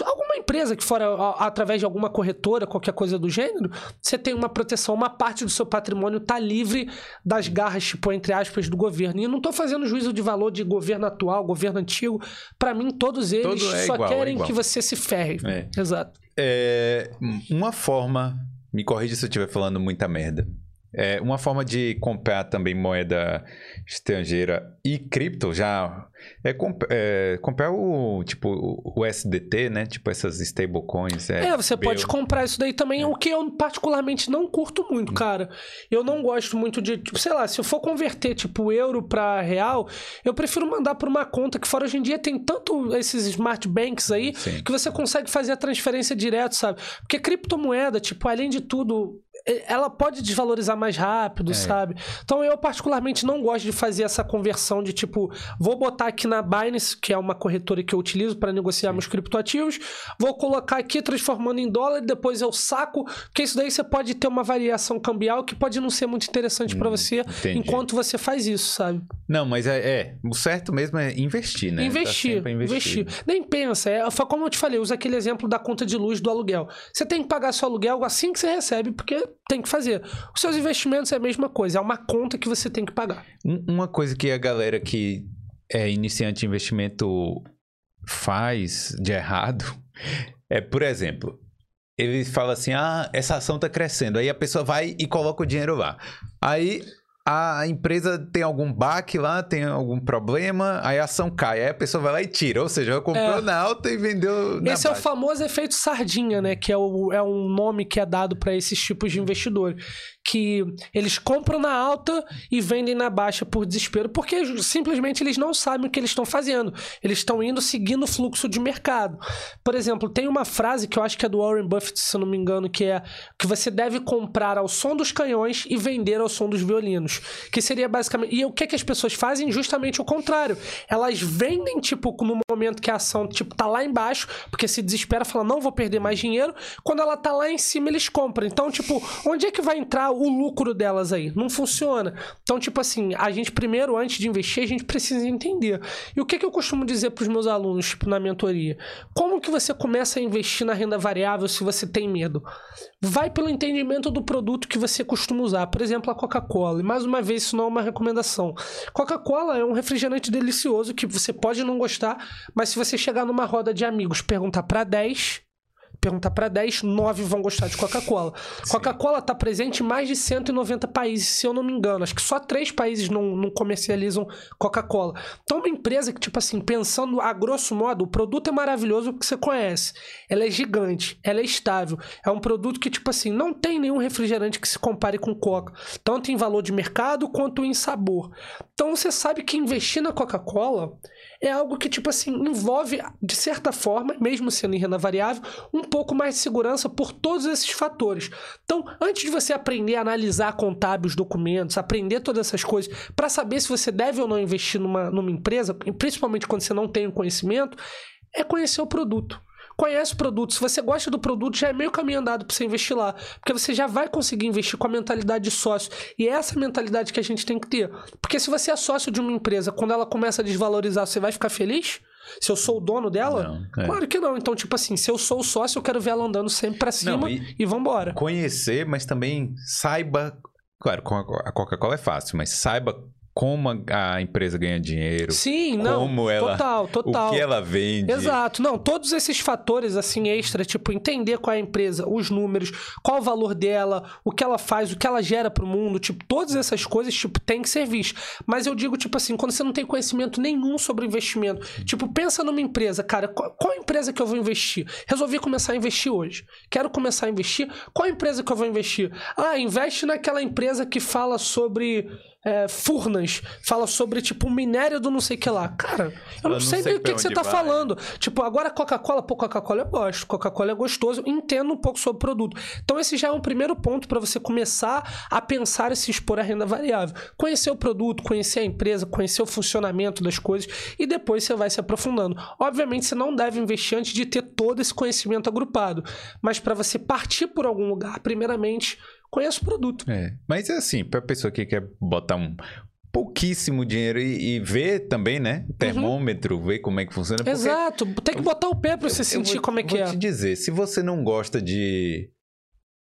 alguma empresa que fora através de alguma corretora, qualquer coisa do gênero, você tem uma proteção, uma parte do seu patrimônio está livre das garras, tipo, entre aspas, do governo. E eu não estou fazendo juízo de valor de governo atual, governo antigo. Para mim, todos eles Todo é só igual, querem é que você se ferre. É. Exato. É, uma forma, me corrija se eu estiver falando muita merda. É, uma forma de comprar também moeda estrangeira e cripto já é, comp é, comprar o tipo o SDT, né? Tipo essas stablecoins. É, é você pode comprar isso daí também, é. o que eu particularmente não curto muito, cara. Eu não gosto muito de, tipo, sei lá, se eu for converter tipo euro para real, eu prefiro mandar por uma conta que fora hoje em dia tem tanto esses smart banks aí Sim. que você consegue fazer a transferência direto, sabe? Porque criptomoeda, tipo, além de tudo, ela pode desvalorizar mais rápido, é. sabe? Então eu particularmente não gosto de fazer essa conversão de tipo, vou botar aqui na Binance, que é uma corretora que eu utilizo para negociar Sim. meus criptoativos, vou colocar aqui transformando em dólar e depois eu saco, porque isso daí você pode ter uma variação cambial que pode não ser muito interessante hum, para você entendi. enquanto você faz isso, sabe? Não, mas é, é, o certo mesmo é investir, né? Investir, tá investir. Nem pensa, é, como eu te falei, usa aquele exemplo da conta de luz do aluguel. Você tem que pagar seu aluguel assim que você recebe, porque tem que fazer. Os seus investimentos é a mesma coisa, é uma conta que você tem que pagar. Uma coisa que a galera que é iniciante em investimento faz de errado é, por exemplo, ele fala assim: ah, essa ação está crescendo. Aí a pessoa vai e coloca o dinheiro lá. Aí a empresa tem algum baque lá, tem algum problema, aí a ação cai, aí a pessoa vai lá e tira. Ou seja, ela comprou é. na alta e vendeu na Esse é o famoso efeito sardinha, né? Que é, o, é um nome que é dado para esses tipos de investidores que eles compram na alta e vendem na baixa por desespero, porque simplesmente eles não sabem o que eles estão fazendo. Eles estão indo seguindo o fluxo de mercado. Por exemplo, tem uma frase que eu acho que é do Warren Buffett, se não me engano, que é que você deve comprar ao som dos canhões e vender ao som dos violinos. Que seria basicamente. E o que, que as pessoas fazem? Justamente o contrário. Elas vendem, tipo, no momento que a ação tipo, tá lá embaixo, porque se desespera, fala, não vou perder mais dinheiro. Quando ela tá lá em cima, eles compram. Então, tipo, onde é que vai entrar o lucro delas aí. Não funciona. Então, tipo assim, a gente primeiro, antes de investir, a gente precisa entender. E o que, que eu costumo dizer para os meus alunos, tipo, na mentoria? Como que você começa a investir na renda variável se você tem medo? Vai pelo entendimento do produto que você costuma usar. Por exemplo, a Coca-Cola. E mais uma vez, isso não é uma recomendação. Coca-Cola é um refrigerante delicioso que você pode não gostar, mas se você chegar numa roda de amigos, perguntar para 10, perguntar para 10, 9 vão gostar de Coca-Cola. Coca-Cola está presente em mais de 190 países, se eu não me engano. Acho que só três países não, não comercializam Coca-Cola. Então, uma empresa que, tipo assim, pensando a grosso modo, o produto é maravilhoso porque você conhece. Ela é gigante, ela é estável. É um produto que, tipo assim, não tem nenhum refrigerante que se compare com Coca. Tanto em valor de mercado quanto em sabor. Então, você sabe que investir na Coca-Cola é algo que, tipo assim, envolve, de certa forma, mesmo sendo em renda variável, um pouco mais de segurança por todos esses fatores. Então, antes de você aprender a analisar, contábil os documentos, aprender todas essas coisas, para saber se você deve ou não investir numa, numa empresa, principalmente quando você não tem o conhecimento, é conhecer o produto conhece o produto. Se você gosta do produto, já é meio caminho andado para você investir lá. Porque você já vai conseguir investir com a mentalidade de sócio. E é essa mentalidade que a gente tem que ter. Porque se você é sócio de uma empresa, quando ela começa a desvalorizar, você vai ficar feliz? Se eu sou o dono dela? Não, é. Claro que não. Então, tipo assim, se eu sou o sócio, eu quero ver ela andando sempre para cima não, e, e vambora. Conhecer, mas também saiba. Claro, a Coca-Cola é fácil, mas saiba como a empresa ganha dinheiro. Sim, não. Como ela. Total, total. O que ela vende. Exato. Não, todos esses fatores, assim, extra, tipo, entender qual é a empresa, os números, qual o valor dela, o que ela faz, o que ela gera pro mundo, tipo, todas essas coisas, tipo, tem que ser visto. Mas eu digo, tipo assim, quando você não tem conhecimento nenhum sobre investimento, tipo, pensa numa empresa, cara, qual, qual empresa que eu vou investir? Resolvi começar a investir hoje. Quero começar a investir. Qual empresa que eu vou investir? Ah, investe naquela empresa que fala sobre é, Furnas fala sobre, tipo, minério do não sei o que lá. Cara, eu não, não sei, sei o que, que você tá vai. falando. Tipo, agora Coca-Cola, pô, Coca-Cola eu gosto. Coca-Cola é gostoso, entendo um pouco sobre o produto. Então, esse já é um primeiro ponto para você começar a pensar e se expor à renda variável. Conhecer o produto, conhecer a empresa, conhecer o funcionamento das coisas e depois você vai se aprofundando. Obviamente, você não deve investir antes de ter todo esse conhecimento agrupado. Mas para você partir por algum lugar, primeiramente conheço o produto. É, mas é assim, para pessoa que quer botar um pouquíssimo dinheiro e, e ver também, né? Termômetro, uhum. ver como é que funciona. Exato, tem que botar o pé para você sentir vou, como é que vou é. Vou te dizer, se você não gosta de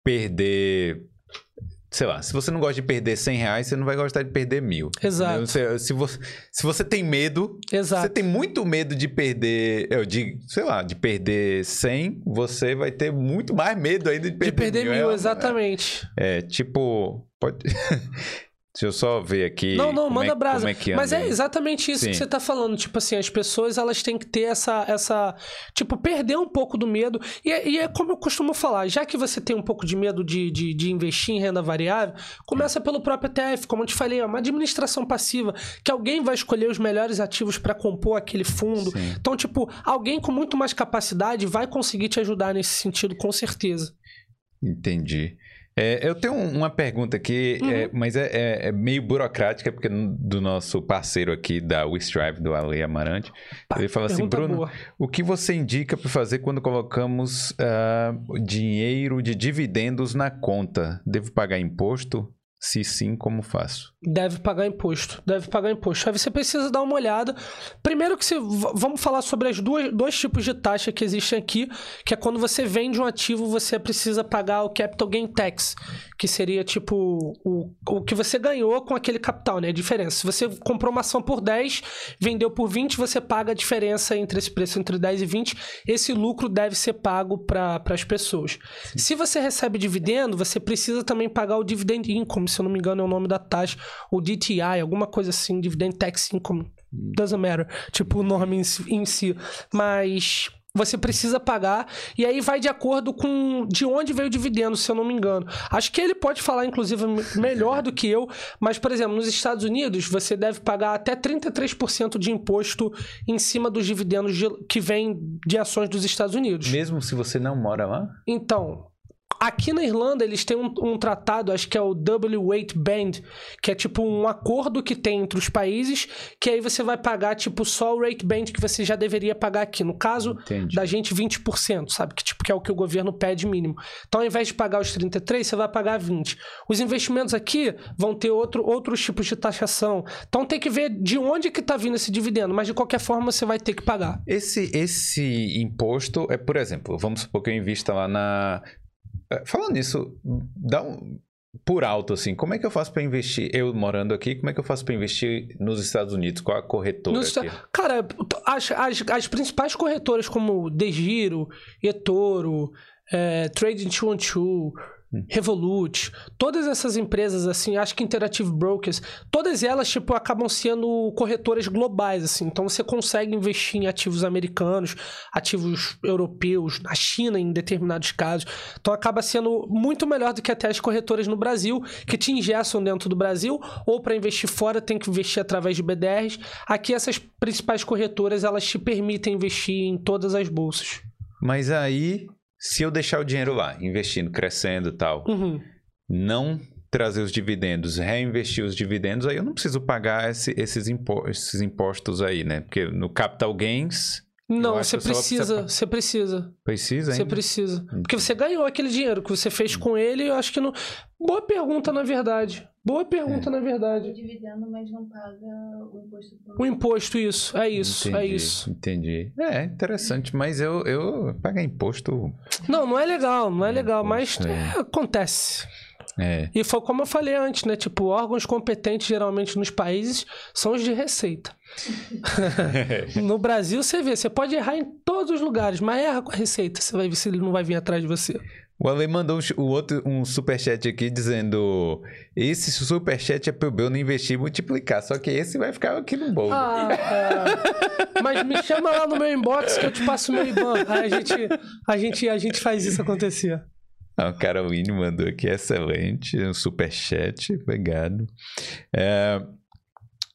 perder sei lá, se você não gosta de perder 100 reais, você não vai gostar de perder mil. Exato. Se, se, você, se você tem medo, Exato. você tem muito medo de perder, eu digo, sei lá, de perder 100, você vai ter muito mais medo ainda de perder, de perder mil. mil. É, exatamente. É, é tipo, pode... Deixa eu só ver aqui. Não, não, manda é, brasa. É Mas é exatamente isso Sim. que você tá falando. Tipo assim, as pessoas elas têm que ter essa. essa tipo, perder um pouco do medo. E é, e é como eu costumo falar: já que você tem um pouco de medo de, de, de investir em renda variável, começa pelo próprio ETF. Como eu te falei, é uma administração passiva. Que alguém vai escolher os melhores ativos para compor aquele fundo. Sim. Então, tipo, alguém com muito mais capacidade vai conseguir te ajudar nesse sentido, com certeza. Entendi. É, eu tenho uma pergunta aqui, uhum. é, mas é, é, é, meio burocrática, porque do nosso parceiro aqui da WeStrive, do Ale Amarante. ele fala assim: Bruno, boa. o que você indica para fazer quando colocamos uh, dinheiro de dividendos na conta? Devo pagar imposto? Se sim, como faço? Deve pagar imposto. Deve pagar imposto. Aí você precisa dar uma olhada. Primeiro que você. Vamos falar sobre as duas dois tipos de taxa que existem aqui, que é quando você vende um ativo, você precisa pagar o capital gain tax, que seria tipo o, o que você ganhou com aquele capital, né? A diferença. Se você comprou uma ação por 10, vendeu por 20, você paga a diferença entre esse preço entre 10 e 20. Esse lucro deve ser pago para as pessoas. Sim. Se você recebe dividendo, você precisa também pagar o dividend income, se eu não me engano é o nome da taxa, o DTI, alguma coisa assim, dividend tax income. Doesn't matter, tipo o nome em si, em si. Mas você precisa pagar e aí vai de acordo com de onde veio o dividendo, se eu não me engano. Acho que ele pode falar, inclusive, melhor do que eu, mas, por exemplo, nos Estados Unidos, você deve pagar até 33% de imposto em cima dos dividendos de, que vêm de ações dos Estados Unidos. Mesmo se você não mora lá? Então, Aqui na Irlanda, eles têm um, um, tratado, acho que é o W8 Band, que é tipo um acordo que tem entre os países, que aí você vai pagar, tipo, só o rate band que você já deveria pagar aqui. No caso Entendi. da gente, 20%, sabe? Que, tipo, que é o que o governo pede mínimo. Então, ao invés de pagar os 33, você vai pagar 20. Os investimentos aqui vão ter outro, outros tipos de taxação. Então, tem que ver de onde que tá vindo esse dividendo, mas de qualquer forma você vai ter que pagar. Esse, esse imposto é, por exemplo, vamos supor que eu invista lá na falando nisso, dá um, por alto, assim, como é que eu faço para investir? Eu morando aqui, como é que eu faço para investir nos Estados Unidos? Qual a corretora? Nos, cara, as, as, as, principais corretoras como Degiro, eToro, é, Trading 212, Revolut, todas essas empresas, assim, acho que Interactive Brokers, todas elas, tipo, acabam sendo corretoras globais, assim. Então, você consegue investir em ativos americanos, ativos europeus, na China, em determinados casos. Então, acaba sendo muito melhor do que até as corretoras no Brasil, que te ingessam dentro do Brasil, ou para investir fora, tem que investir através de BDRs. Aqui, essas principais corretoras, elas te permitem investir em todas as bolsas. Mas aí se eu deixar o dinheiro lá, investindo, crescendo e tal, uhum. não trazer os dividendos, reinvestir os dividendos, aí eu não preciso pagar esse, esses, impo esses impostos aí, né? Porque no capital gains. Não, você precisa, você precisa. Precisa, hein? Você precisa. Porque você ganhou aquele dinheiro que você fez com ele, eu acho que não. Boa pergunta, na verdade. Boa pergunta, é. na verdade. Dividendo, mas não paga o imposto. O imposto, isso. É isso, é entendi, é isso. Entendi. É, interessante, mas eu, eu pagar imposto... Não, não é legal, não é legal, mas é. acontece. É. E foi como eu falei antes, né? Tipo, órgãos competentes geralmente nos países são os de receita. no Brasil, você vê, você pode errar em todos os lugares, mas erra com a receita. Você vai ver se ele não vai vir atrás de você. O Ale mandou um, outro, um superchat aqui dizendo: Esse superchat é pro eu não investir e multiplicar. Só que esse vai ficar aqui no bolo. Ah, é. Mas me chama lá no meu inbox que eu te passo o meu IBAN. Aí a gente, a gente, a gente faz isso acontecer. Ah, o Caroline mandou aqui, excelente. Um superchat, obrigado. É,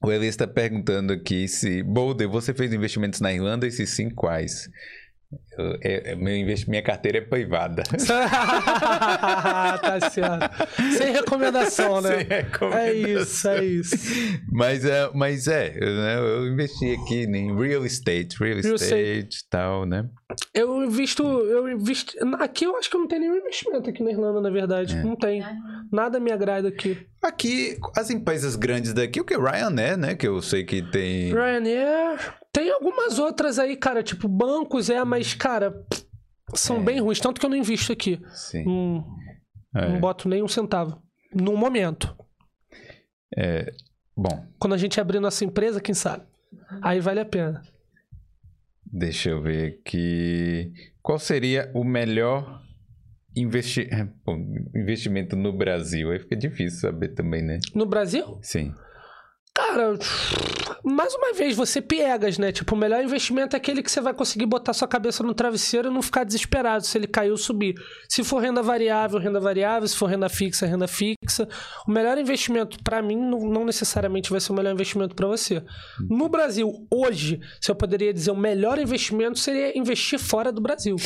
o Eli está perguntando aqui se. Boulder, você fez investimentos na Irlanda e se sim, quais? Eu, é, meu minha carteira é privada. tá certo. Sem recomendação, né? Sem recomendação. É isso, é isso. Mas é, mas é eu, né, eu investi aqui em real estate, real, real estate e tal, né? Eu invisto, eu invisto. Aqui eu acho que eu não tenho nenhum investimento aqui na Irlanda, na verdade. É. Não tem. Nada me agrada aqui. Aqui, as empresas grandes daqui, o que? Ryanair, né? Que eu sei que tem. Ryanair. Tem algumas outras aí, cara, tipo bancos, é, mas, cara, são é. bem ruins. Tanto que eu não invisto aqui. Sim. Não, é. não boto nem um centavo. No momento. É. Bom. Quando a gente abrir nossa empresa, quem sabe? Aí vale a pena. Deixa eu ver aqui. Qual seria o melhor investi... investimento no Brasil? Aí fica difícil saber também, né? No Brasil? Sim. Cara, mais uma vez, você piegas, né? Tipo, o melhor investimento é aquele que você vai conseguir botar sua cabeça no travesseiro e não ficar desesperado se ele cair ou subir. Se for renda variável, renda variável. Se for renda fixa, renda fixa. O melhor investimento para mim não, não, necessariamente vai ser o melhor investimento para você. No Brasil, hoje, se eu poderia dizer o melhor investimento seria investir fora do Brasil.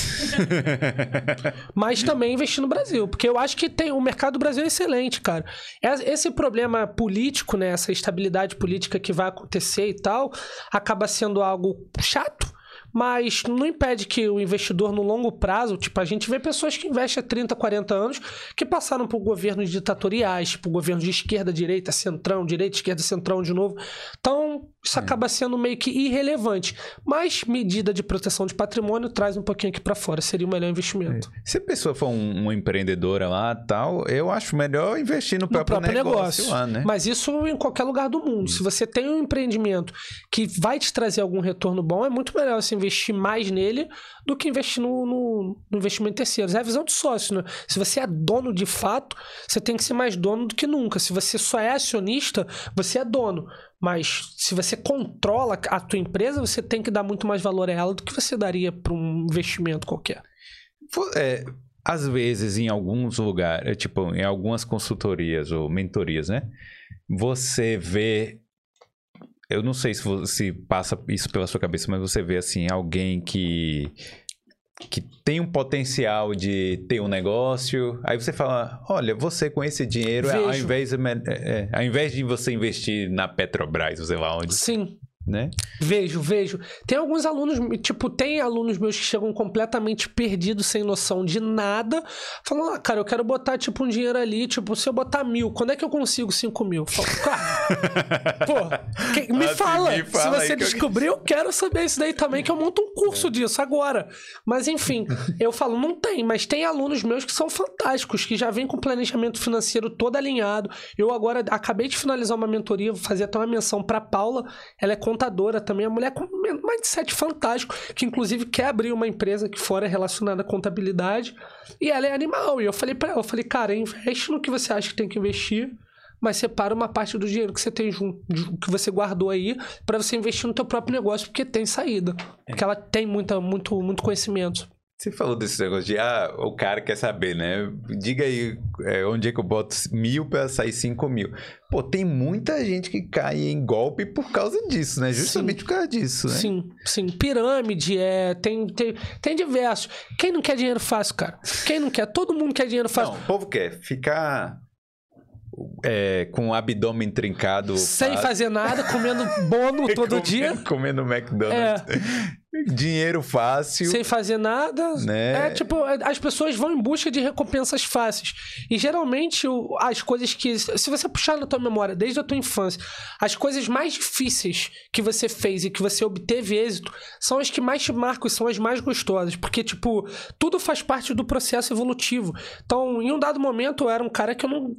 Mas também investir no Brasil, porque eu acho que tem o mercado do Brasil é excelente, cara. Esse problema político, né, essa estabilidade política que vai acontecer e tal, acaba sendo algo chato, mas não impede que o investidor no longo prazo, tipo, a gente vê pessoas que investem há 30, 40 anos que passaram por governos ditatoriais, tipo, governo de esquerda, direita, centrão, direita, esquerda, centrão de novo. Então, isso É. acaba sendo meio que irrelevante. Mas medida de proteção de patrimônio traz um pouquinho aqui pra fora, seria o melhor investimento. Se a pessoa for um- uma empreendedora lá tal, eu acho melhor investir no, no próprio, próprio negócio, negócio. lá, né? Mas isso em qualquer lugar do mundo. Se você tem um empreendimento que vai te trazer algum retorno bom, é muito melhor você investir mais nele do que investir no, no- no investimento em terceiros. É a visão de sócio, né? Se você é dono de fato, você tem que ser mais dono do que nunca. Se você só é acionista, você é dono. Mas se você controla a tua empresa, você tem que dar muito mais valor a ela do que você daria para um investimento qualquer. É, às vezes, em alguns lugares, é, tipo, em algumas consultorias ou mentorias, né? Você vê. Eu não sei se, vo- se passa isso pela sua cabeça, mas você vê, assim, alguém que. Que tem um potencial de ter um negócio, aí você fala: olha, você com esse dinheiro, ao invés, de, é, é, ao invés de você investir na Petrobras, sei lá onde, Sim, né? Vejo, vejo. Tem alguns alunos, tipo, tem alunos meus que chegam completamente perdidos, sem noção de nada, falando, ah, cara, eu quero botar, tipo, um dinheiro ali, tipo, se eu botar mil, quando é que eu consigo cinco mil? Eu falo, cara, pô, que- me, Assim, fala. me fala Se você que eu- descobrir, eu quero saber isso daí também, que eu monto um curso disso agora. Mas, enfim, eu falo, não tem, mas tem alunos meus que são fantásticos, que já vêm com o planejamento financeiro todo alinhado. Eu agora acabei de finalizar uma mentoria, vou fazer até uma menção pra Paula, ela é contadora também, a mulher com um mindset fantástico, que inclusive quer abrir uma empresa aqui fora relacionada à contabilidade, e ela é animal. E eu falei para ela, eu falei, cara, investe no que você acha que tem que investir, mas separa uma parte do dinheiro que você tem junto, que você guardou aí, para você investir no teu próprio negócio, porque tem saída. Porque ela tem muita, muito, muito conhecimento. Você falou desse negócio de, ah, o cara quer saber, né? Diga aí é, onde é que eu boto mil pra sair cinco mil. Pô, tem muita gente que cai em golpe por causa disso, né? Justamente por causa disso, né? Sim, sim. Pirâmide, é, tem, tem, tem diversos. Quem não quer dinheiro fácil, cara? Quem não quer? Todo mundo quer dinheiro fácil. Não, o povo quer ficar é, com o abdômen trincado. Sem fácil, fazer nada, comendo bono todo comendo- dia, Comendo McDonald's. Dinheiro fácil. sem fazer nada. Né? É tipo, as pessoas vão em busca de recompensas fáceis. E geralmente as coisas que. Se você puxar na tua memória, desde a tua infância, as coisas mais difíceis que você fez e que você obteve êxito são as que mais te marcam e são as mais gostosas. Porque, tipo, tudo faz parte do processo evolutivo. Então, em um dado momento, eu era um cara que eu não,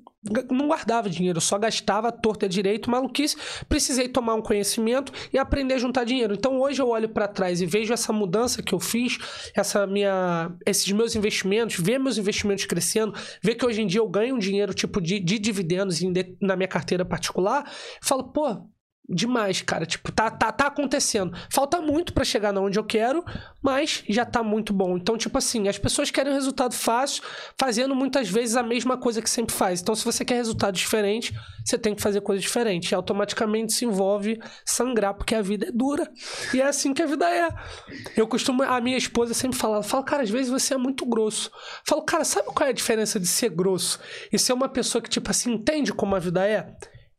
não guardava dinheiro, eu só gastava torta direito, maluquice. Precisei tomar um conhecimento e aprender a juntar dinheiro. Então, hoje eu olho pra trás e vejo essa mudança que eu fiz, essa minha, esses meus investimentos, ver meus investimentos crescendo, ver que hoje em dia eu ganho dinheiro tipo de, de dividendos de- na minha carteira particular, falo, pô, demais, cara, tipo, tá, tá, tá acontecendo. Falta muito pra chegar na onde eu quero, mas já tá muito bom. Então, tipo assim, as pessoas querem um resultado fácil, fazendo muitas vezes a mesma coisa que sempre faz. Então, se você quer resultado diferente, você tem que fazer coisa diferente. E automaticamente se envolve sangrar, porque a vida é dura. E é assim que a vida é. Eu costumo, a minha esposa sempre fala, fala, cara, às vezes você é muito grosso. Eu falo, cara, sabe qual é a diferença de ser grosso e ser uma pessoa que, tipo assim, entende como a vida é?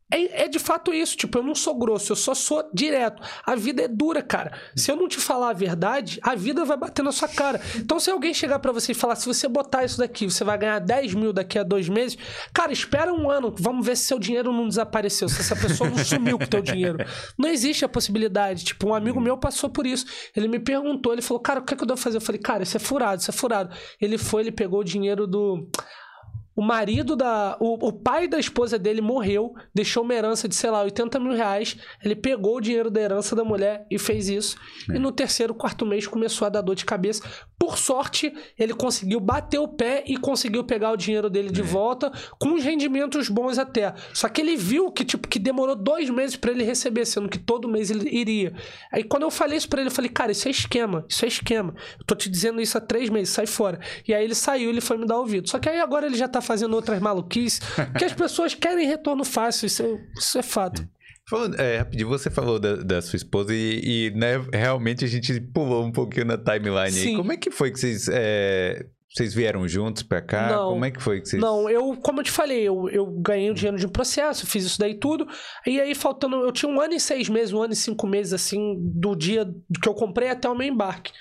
É, é de fato isso, tipo, eu não sou grosso, eu só sou direto. A vida é dura, cara. Se eu não te falar a verdade, a vida vai bater na sua cara. Então, se alguém chegar pra você e falar, se você botar isso daqui, você vai ganhar 10 mil daqui a dois meses, cara, espera um ano, vamos ver se seu dinheiro não desapareceu, se essa pessoa não sumiu com o teu dinheiro. Não existe a possibilidade. Tipo, um amigo meu passou por isso. Ele me perguntou, ele falou, cara, o que, é que eu devo fazer? Eu falei, cara, isso é furado, isso é furado. Ele foi, ele pegou o dinheiro do. O marido da. O, o pai da esposa dele morreu, deixou uma herança de, sei lá, 80 mil reais. Ele pegou o dinheiro da herança da mulher e fez isso. E no terceiro, quarto mês começou a dar dor de cabeça. Por sorte, ele conseguiu bater o pé e conseguiu pegar o dinheiro dele de volta, com os rendimentos bons até. Só que ele viu que, tipo, que demorou dois meses pra ele receber, sendo que todo mês ele iria. Aí quando eu falei isso pra ele, eu falei, cara, isso é esquema, isso é esquema. Eu tô te dizendo isso há três meses, sai fora. E aí ele saiu, ele foi me dar ouvido. Só que aí agora ele já tá fazendo outras maluquices, que as pessoas querem retorno fácil, isso é, isso é fato. Falando, é, rapidinho, você falou da, da sua esposa e, e, né, realmente a gente pulou um pouquinho na timeline aí. Sim. Como é que foi que vocês. é, Vocês vieram juntos pra cá? Não. Como é que foi que vocês... Não, eu, como eu te falei, eu, eu ganhei o dinheiro de um processo, fiz isso daí tudo. E aí, faltando. Eu tinha um ano e seis meses, um ano e cinco meses, assim, do dia que eu comprei até o meu embarque.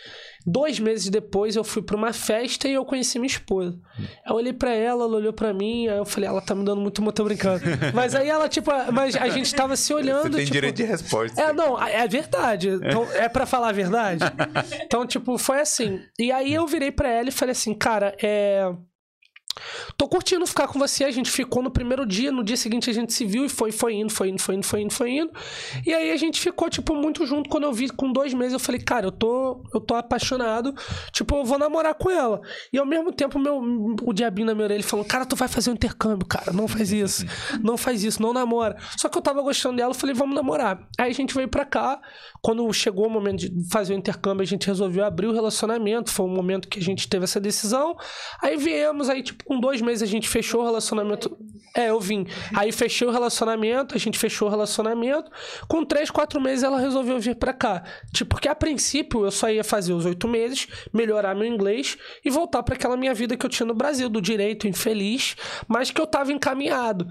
Dois meses depois, eu fui pra uma festa e eu conheci minha esposa. Eu olhei pra ela, ela olhou pra mim, aí eu falei, ela tá me dando muito, muito brincando. Mas aí ela, tipo, mas a gente tava se olhando. Você tem tipo, direito de resposta. é, não, é verdade. Então, é pra falar a verdade. Então, tipo, foi assim. E aí eu virei pra ela e falei assim, cara, é. Tô curtindo ficar com você. A gente ficou no primeiro dia, no dia seguinte a gente se viu e foi, foi indo, foi indo, foi indo, foi indo, foi indo. E aí a gente ficou, tipo, muito junto. Quando eu vi com dois meses, eu falei, cara, eu tô, eu tô apaixonado. Tipo, eu vou namorar com ela. E ao mesmo tempo, meu, o diabinho na minha orelha falou, cara, tu vai fazer um intercâmbio, cara. Não faz isso. Não faz isso, não namora. Só que eu tava gostando dela, eu falei, vamos namorar. Aí a gente veio pra cá. Quando chegou o momento de fazer o intercâmbio, a gente resolveu abrir o relacionamento. Foi o momento que a gente teve essa decisão. Aí viemos, aí, tipo, com dois meses a gente fechou o relacionamento. É, eu vim. Aí fechei o relacionamento, a gente fechou o relacionamento. Com três, quatro meses ela resolveu vir pra cá. Tipo, porque a princípio eu só ia fazer os oito meses, melhorar meu inglês e voltar pra aquela minha vida que eu tinha no Brasil, do direito infeliz, mas que eu tava encaminhado.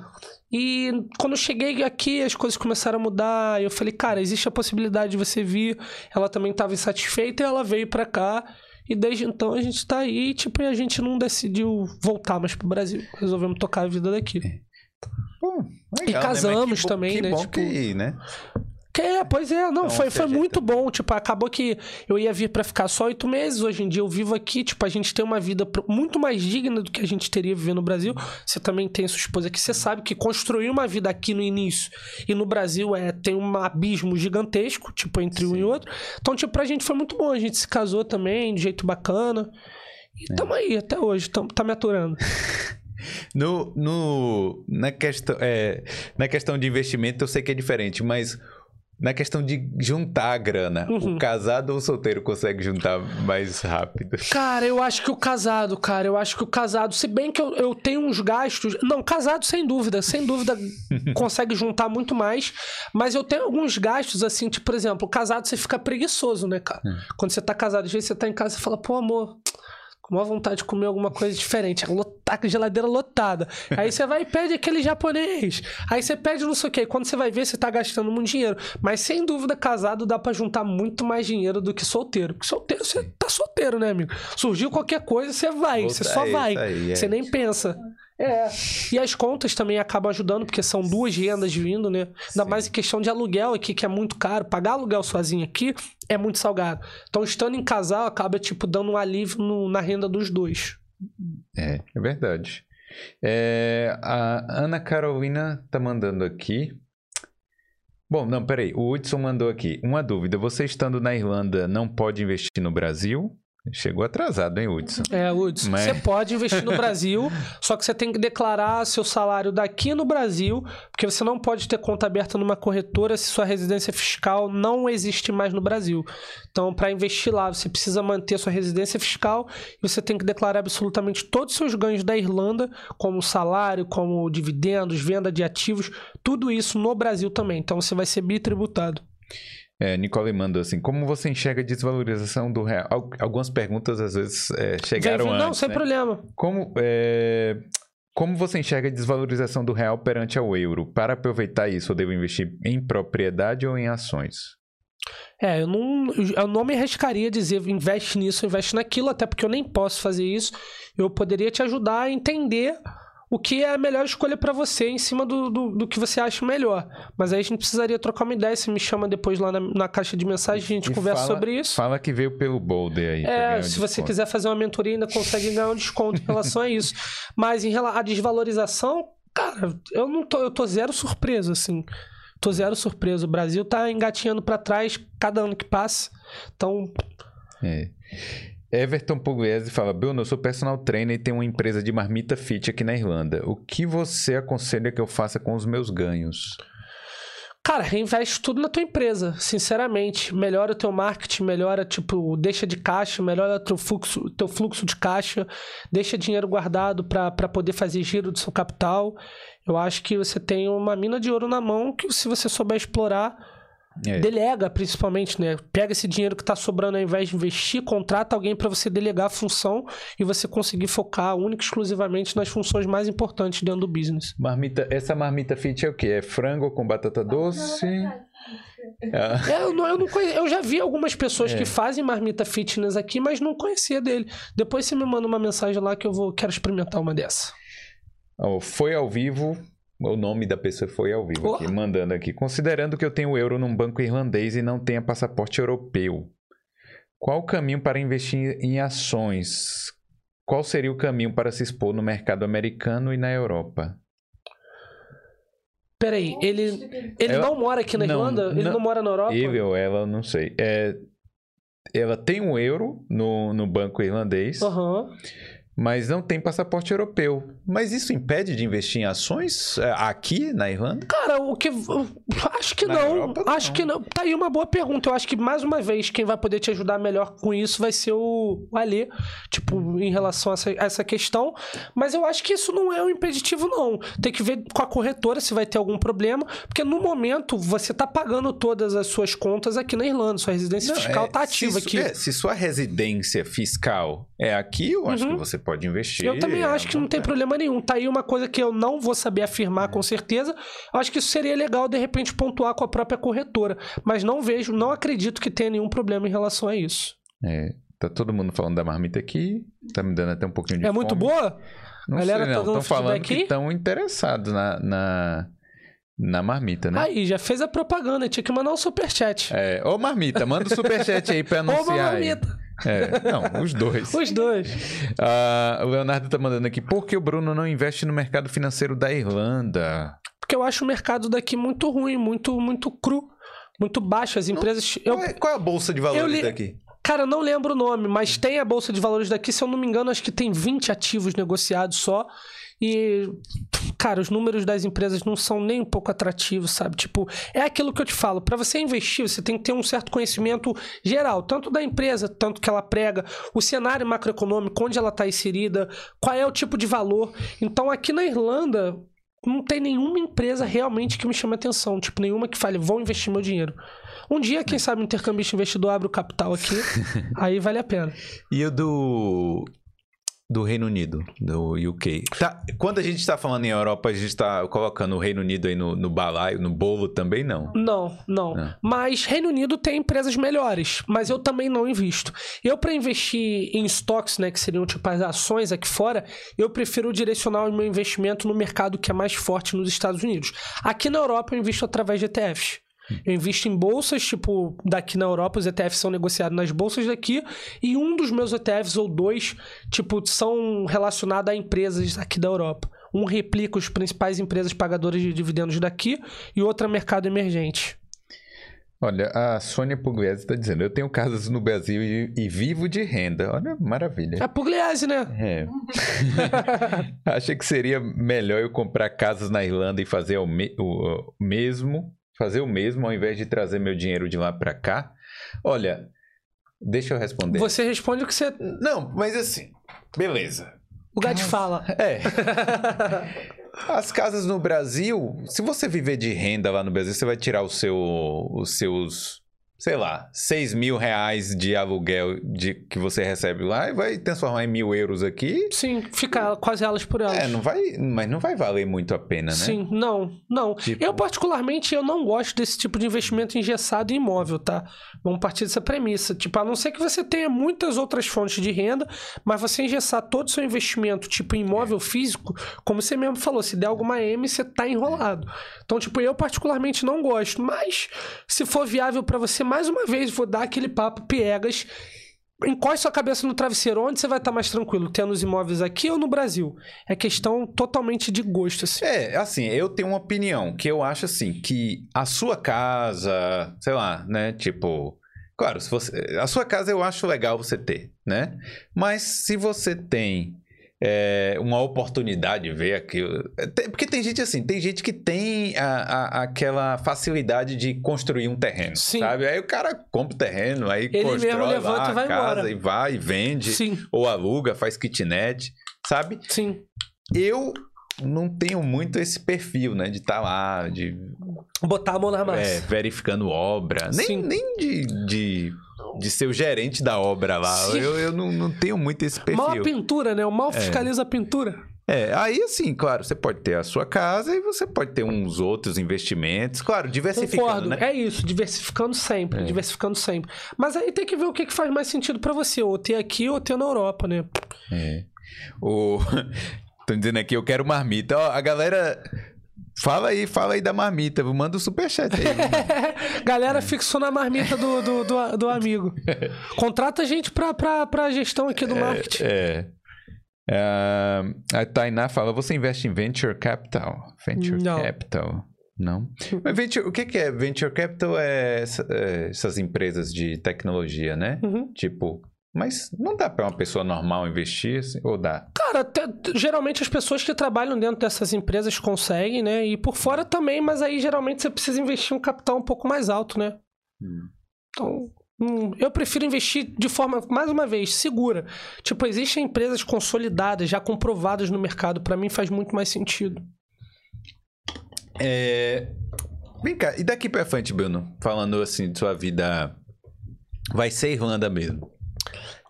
E quando eu cheguei aqui, as coisas começaram a mudar. Eu falei, cara, existe a possibilidade de você vir. Ela também estava insatisfeita e ela veio pra cá. E desde então a gente tá aí, tipo, e a gente não decidiu voltar mais pro Brasil. Resolvemos tocar a vida daqui. Pô, E legal, né? casamos Mas que bom- também, que né? Bom Tipo, que, né? Que é, pois é, não, Então, foi, foi muito bom. Tipo, acabou que eu ia vir pra ficar só oito meses. Hoje em dia eu vivo aqui. Tipo, a gente tem uma vida muito mais digna do que a gente teria vivendo no Brasil. Você também tem sua esposa aqui. Você sabe que construir uma vida aqui no início e no Brasil é tem um abismo gigantesco, tipo, entre um e outro. Então, tipo, pra gente foi muito bom. A gente se casou também de jeito bacana. E É. tamo aí até hoje. Tamo, tá me aturando. No, no, na, questão, é, na questão de investimento, eu sei que é diferente, mas na questão de juntar a grana, Uhum. o casado ou o solteiro consegue juntar mais rápido? Cara, eu acho que o casado, cara, eu acho que o casado, se bem que eu, eu tenho uns gastos. Não, casado sem dúvida, sem dúvida consegue juntar muito mais. Mas eu tenho alguns gastos, assim, tipo, por exemplo, o casado você fica preguiçoso, né, cara? Quando você tá casado, às vezes você tá em casa e fala, pô, amor. Com uma vontade de comer alguma coisa diferente. Lotar com a geladeira lotada. Aí você vai e pede aquele japonês. Aí você pede não sei o quê. Quando você vai ver, você tá gastando muito dinheiro. Mas sem dúvida, casado dá pra juntar muito mais dinheiro do que solteiro. Porque solteiro, você tá solteiro, né, amigo? Surgiu qualquer coisa, você vai. Você só é vai. aí, é Você nem isso. pensa. É. E as contas também acabam ajudando, porque são duas rendas vindo, né? Ainda Sim. mais em questão de aluguel aqui, que é muito caro. Pagar aluguel sozinho aqui é muito salgado. Então, estando em casal, acaba, tipo, dando um alívio no- na renda dos dois. É, é verdade. É, a Ana Carolina tá mandando aqui. Bom, não, peraí. O Hudson mandou aqui. Uma dúvida. Você estando na Irlanda não pode investir no Brasil? Chegou atrasado, hein, Hudson? É, Hudson, Mas- você pode investir no Brasil, só que você tem que declarar seu salário daqui no Brasil, porque você não pode ter conta aberta numa corretora se sua residência fiscal não existe mais no Brasil. Então, para investir lá, você precisa manter sua residência fiscal e você tem que declarar absolutamente todos os seus ganhos da Irlanda, como salário, como dividendos, venda de ativos, tudo isso no Brasil também. Então, você vai ser bitributado. É, Nicole mandou assim: como você enxerga a desvalorização do real? Al- Algumas perguntas às vezes é, chegaram Vem- antes. não, sem né? problema. Como, é, como você enxerga a desvalorização do real perante ao euro? Para aproveitar isso, eu devo investir em propriedade ou em ações? É, eu não, eu não me arriscaria a dizer investe nisso, investe naquilo, até porque eu nem posso fazer isso. Eu poderia te ajudar a entender o que é a melhor escolha para você em cima do, do, do que você acha melhor. Mas aí a gente precisaria trocar uma ideia. Você me chama depois lá na, na caixa de mensagem, a gente E conversa fala- sobre isso. Fala que veio pelo Boulder aí. É, um se você desconto. quiser fazer uma mentoria, ainda consegue ganhar um desconto em relação a isso. Mas em relação à desvalorização, cara, eu não tô, eu tô zero surpreso, assim. Tô zero surpreso. O Brasil tá engatinhando para trás cada ano que passa. Então, É. Everton Pugliese fala: Bruno, eu sou personal trainer e tenho uma empresa de marmita fit aqui na Irlanda. O que você aconselha que eu faça com os meus ganhos? Cara, reinveste tudo na tua empresa, sinceramente. Melhora o teu marketing, melhora, tipo, deixa de caixa, melhora teu fluxo, teu fluxo de caixa, deixa dinheiro guardado para poder fazer giro do seu capital. Eu acho que você tem uma mina de ouro na mão que, se você souber explorar, É. Delega, principalmente, né? Pega esse dinheiro que tá sobrando ao invés de investir, contrata alguém para você delegar a função e você conseguir focar única e exclusivamente nas funções mais importantes dentro do business. Marmita, essa marmita fit é o quê? É frango com batata doce? Ah, É, eu, não, eu, não conhe- eu já vi algumas pessoas É. que fazem marmita fitness aqui, mas não conhecia dele. Depois você me manda uma mensagem lá que eu vou quero experimentar uma dessa. ó, foi ao vivo. O nome da pessoa foi ao vivo Oh. aqui, mandando aqui. Considerando que eu tenho euro num banco irlandês e não tenha passaporte europeu, qual o caminho para investir em ações? Qual seria o caminho para se expor no mercado americano e na Europa? Peraí, ele, ele Ela- não mora aqui na não, Irlanda? Ele não- não mora na Europa? Ele ou ela, não sei. É, ela tem um euro no, no banco irlandês, Aham. Mas não tem passaporte europeu. Mas isso impede de investir em ações é, aqui na Irlanda? Cara, o que. Acho que não. Europa, não. acho que não. Tá aí uma boa pergunta. Eu acho que, mais uma vez, quem vai poder te ajudar melhor com isso vai ser o o Alê, tipo, em relação a essa, a essa questão. Mas eu acho que isso não é um impeditivo, não. Tem que ver com a corretora se vai ter algum problema, porque no momento você tá pagando todas as suas contas aqui na Irlanda. Sua residência Não, fiscal é, tá ativa se, aqui. é, se sua residência fiscal é aqui, eu acho Uhum. que você pode investir. Eu também acho que não tem problema nenhum. Tá aí uma coisa que eu não vou saber afirmar com certeza. Eu acho que isso seria legal, de repente, pontuar com a própria corretora. Mas não vejo, não acredito que tenha nenhum problema em relação a isso. É, tá todo mundo falando da marmita aqui. Tá me dando até um pouquinho de é muito fome. boa? Não Galera, sei, tá não. Estão falando que estão interessados na, na, na marmita, né? Aí, já fez a propaganda. Tinha que mandar um superchat. É, ô Marmita, manda o superchat aí pra Ou uma anunciar. aí. É, não, os dois. Os dois. Ah, o Leonardo tá mandando aqui, por que o Bruno não investe no mercado financeiro da Irlanda? Porque eu acho o mercado daqui muito ruim, muito, muito cru, muito baixo. As empresas. Eu, Qual, é, qual é a bolsa de valores li- daqui? Cara, eu não lembro o nome, mas tem a Bolsa de Valores daqui, se eu não me engano, acho que tem 20 ativos negociados só. E, cara, os números das empresas não são nem um pouco atrativos, sabe? Tipo, é aquilo que eu te falo. Para você investir, você tem que ter um certo conhecimento geral, tanto da empresa, tanto que ela prega, o cenário macroeconômico, onde ela está inserida, qual é o tipo de valor. Então, aqui na Irlanda, não tem nenhuma empresa realmente que me chame atenção. Tipo, nenhuma que fale, vou investir meu dinheiro. Um dia, quem sabe, o intercambista investidor abre o capital aqui, aí vale a pena. E o do do Reino Unido, do UK. Tá, quando a gente está falando em Europa, a gente está colocando o Reino Unido aí no, no balaio, no bolo também, não. Não, não. Não. Mas Reino Unido tem empresas melhores, mas eu também não invisto. Eu, para investir em stocks, né, que seriam tipo as ações aqui fora, eu prefiro direcionar o meu investimento no mercado que é mais forte nos Estados Unidos. Aqui na Europa, eu invisto através de ETFs. Eu invisto em bolsas, tipo, daqui na Europa, os ETFs são negociados nas bolsas daqui, e um dos meus ETFs, ou dois, tipo, são relacionados a empresas aqui da Europa. Um replica os principais empresas pagadoras de dividendos daqui, e outro é mercado emergente. Olha, a Sônia Pugliese está dizendo, eu tenho casas no Brasil e, e vivo de renda. Olha, maravilha. É Pugliese, né? É. Achei que seria melhor eu comprar casas na Irlanda e fazer o, me- o- o mesmo, fazer o mesmo ao invés de trazer meu dinheiro de lá para cá. Olha, deixa eu responder. Você responde o que você. Não, mas assim, beleza. O Gad fala. É. As casas no Brasil, se você viver de renda lá no Brasil, você vai tirar o seu, os seus, sei lá, 6 mil reais de aluguel de, que você recebe lá e vai transformar em mil euros aqui. Sim, fica quase elas por elas. É, não vai, mas não vai valer muito a pena, né? Sim, não, não. Tipo- Eu, particularmente, eu não gosto desse tipo de investimento engessado em imóvel, tá? Vamos partir dessa premissa. Tipo, a não ser que você tenha muitas outras fontes de renda, mas você engessar todo o seu investimento, tipo, em imóvel físico, como você mesmo falou, se der alguma M, você tá enrolado. Então, tipo, eu particularmente não gosto. Mas, se for viável pra você, mais uma vez, vou dar aquele papo piegas. Encoste sua cabeça no travesseiro, onde você vai estar mais tranquilo? Tendo os imóveis aqui ou no Brasil? É questão totalmente de gosto, assim. É, assim, eu tenho uma opinião que eu acho assim que a sua casa, sei lá, né, tipo, claro, se você, a sua casa eu acho legal você ter, né? Mas se você tem é, uma oportunidade de ver aquilo, é, porque tem gente assim, tem gente que tem a, a- aquela facilidade de construir um terreno, Sim. sabe? Aí o cara compra o terreno, aí Ele constrói levanta lá a casa embora. e vai e vende Sim, ou aluga, faz kitnet, sabe? sim. Eu não tenho muito esse perfil, né? De estar lá, de Botar a mão na massa. é, verificando obra. Nem, Sim. nem de, de, de ser o gerente da obra lá. Sim. Eu, eu não, não tenho muito esse Mal a perfil. pintura, né? O mal fiscaliza a pintura. É, aí assim, claro, você pode ter a sua casa e você pode ter uns outros investimentos. Claro, diversificando, Concordo. né? É isso, diversificando sempre, diversificando sempre. Mas aí tem que ver o que, que faz mais sentido pra você, ou ter aqui ou ter na Europa, né? É. O... Tô dizendo aqui, eu quero marmita. Ó, a galera. Fala aí, fala aí da marmita. Manda o superchat aí. Galera fixou na marmita do, do, do, do amigo. Contrata a gente pra, pra, pra gestão aqui do marketing. é. Ah, a Tainá fala: você investe em venture capital? Venture Não. capital. Não. Mas venture, o que, que é? Venture capital é, é essas empresas de tecnologia, né? Uhum. Tipo, mas não dá pra uma pessoa normal investir assim? Ou dá? Cara, até- geralmente as pessoas que trabalham dentro dessas empresas conseguem, né? E por fora também, mas aí geralmente você precisa investir um capital um pouco mais alto, né? Hum. Então, hum, eu prefiro investir de forma, mais uma vez, segura. Tipo, existem empresas consolidadas, já comprovadas no mercado. Pra mim faz muito mais sentido. É... Vem cá, e daqui pra frente, Bruno? Falando assim de sua vida. Vai ser Irlanda mesmo.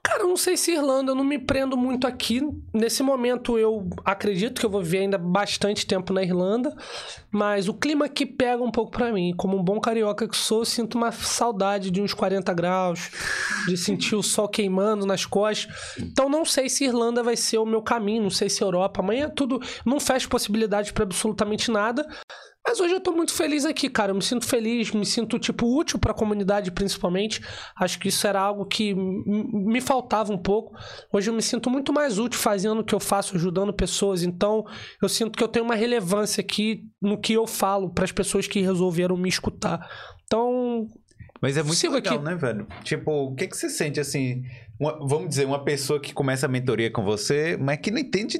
Cara, eu não sei se Irlanda, eu não me prendo muito aqui. Nesse momento, eu acredito que eu vou viver ainda bastante tempo na Irlanda, mas o clima aqui pega um pouco pra mim. Como um bom carioca que sou, sinto uma saudade de uns 40 graus, de sentir o sol queimando nas costas. Então, não sei se Irlanda vai ser o meu caminho, não sei se Europa. Amanhã tudo. Não fecho possibilidade pra absolutamente nada. Mas hoje eu tô muito feliz aqui, cara. Eu me sinto feliz, me sinto, tipo, útil pra comunidade, principalmente. Acho que isso era algo que me faltava um pouco. Hoje eu me sinto muito mais útil fazendo o que eu faço, ajudando pessoas. Então, eu sinto que eu tenho uma relevância aqui no que eu falo pras pessoas que resolveram me escutar. Então, Mas é muito Sigo legal, aqui. né, velho? Tipo, o que, que você sente assim? uma- vamos dizer, uma pessoa que começa a mentoria com você, mas que não entende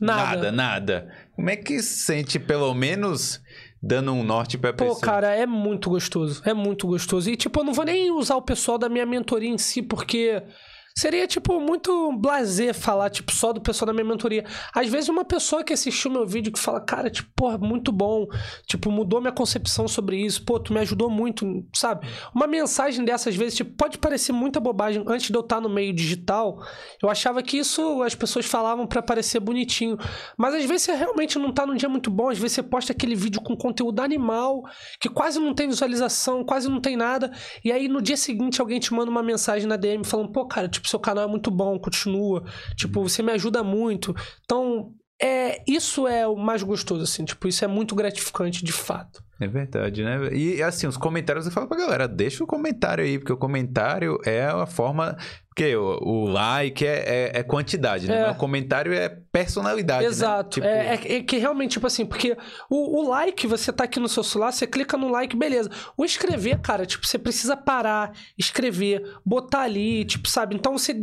nada. nada, nada. Como é que se sente, pelo menos, dando um norte pra Pô, pessoa? cara, é muito gostoso. É muito gostoso. E, tipo, eu não vou nem usar o pessoal da minha mentoria em si, porque seria, tipo, muito blazer falar, tipo, só do pessoal da minha mentoria. Às vezes, uma pessoa que assistiu meu vídeo que fala, cara, tipo, porra, muito bom. Tipo, mudou minha concepção sobre isso. Pô, tu me ajudou muito, sabe? Uma mensagem dessas vezes, tipo, pode parecer muita bobagem. Antes de eu estar no meio digital, eu achava que isso as pessoas falavam pra parecer bonitinho. Mas às vezes você realmente não tá num dia muito bom, às vezes você posta aquele vídeo com conteúdo animal, que quase não tem visualização, quase não tem nada, e aí no dia seguinte alguém te manda uma mensagem na DM falando, pô, cara, tipo, seu canal é muito bom, continua, tipo, você me ajuda muito. Então, é, isso é o mais gostoso, assim, tipo, isso é muito gratificante de fato. É verdade, né? E assim, os comentários eu falo pra galera, deixa o comentário aí, porque o comentário é a forma. Porque o, o like é, é- é quantidade, né? É. Mas o comentário é personalidade. né? Exato. Tipo, É, é- é que realmente, tipo assim, porque o, o like, você tá aqui no seu celular, você clica no like, beleza. O escrever, cara, tipo, você precisa parar, escrever, botar ali, tipo, sabe? Então você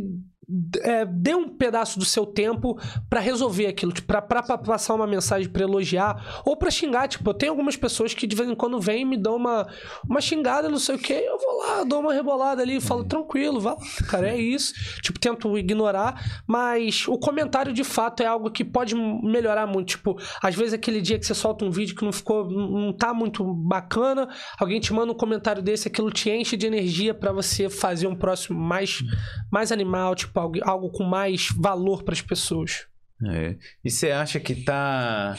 é, dê um pedaço do seu tempo pra resolver aquilo, tipo, pra, pra, pra passar uma mensagem pra elogiar ou pra xingar. Tipo, eu tenho algumas pessoas que de vez em quando vêm e me dão uma, uma xingada, não sei o que, eu vou lá, dou uma rebolada ali e falo, tranquilo, vai lá, cara, é isso. Tipo, tento ignorar, mas o comentário de fato é algo que pode melhorar muito. Tipo, às vezes aquele dia que você solta um vídeo que não ficou, não tá muito bacana, alguém te manda um comentário desse, aquilo te enche de energia pra você fazer um próximo mais, mais animal, tipo, algo, algo com mais valor pras pessoas. É. E você acha que tá.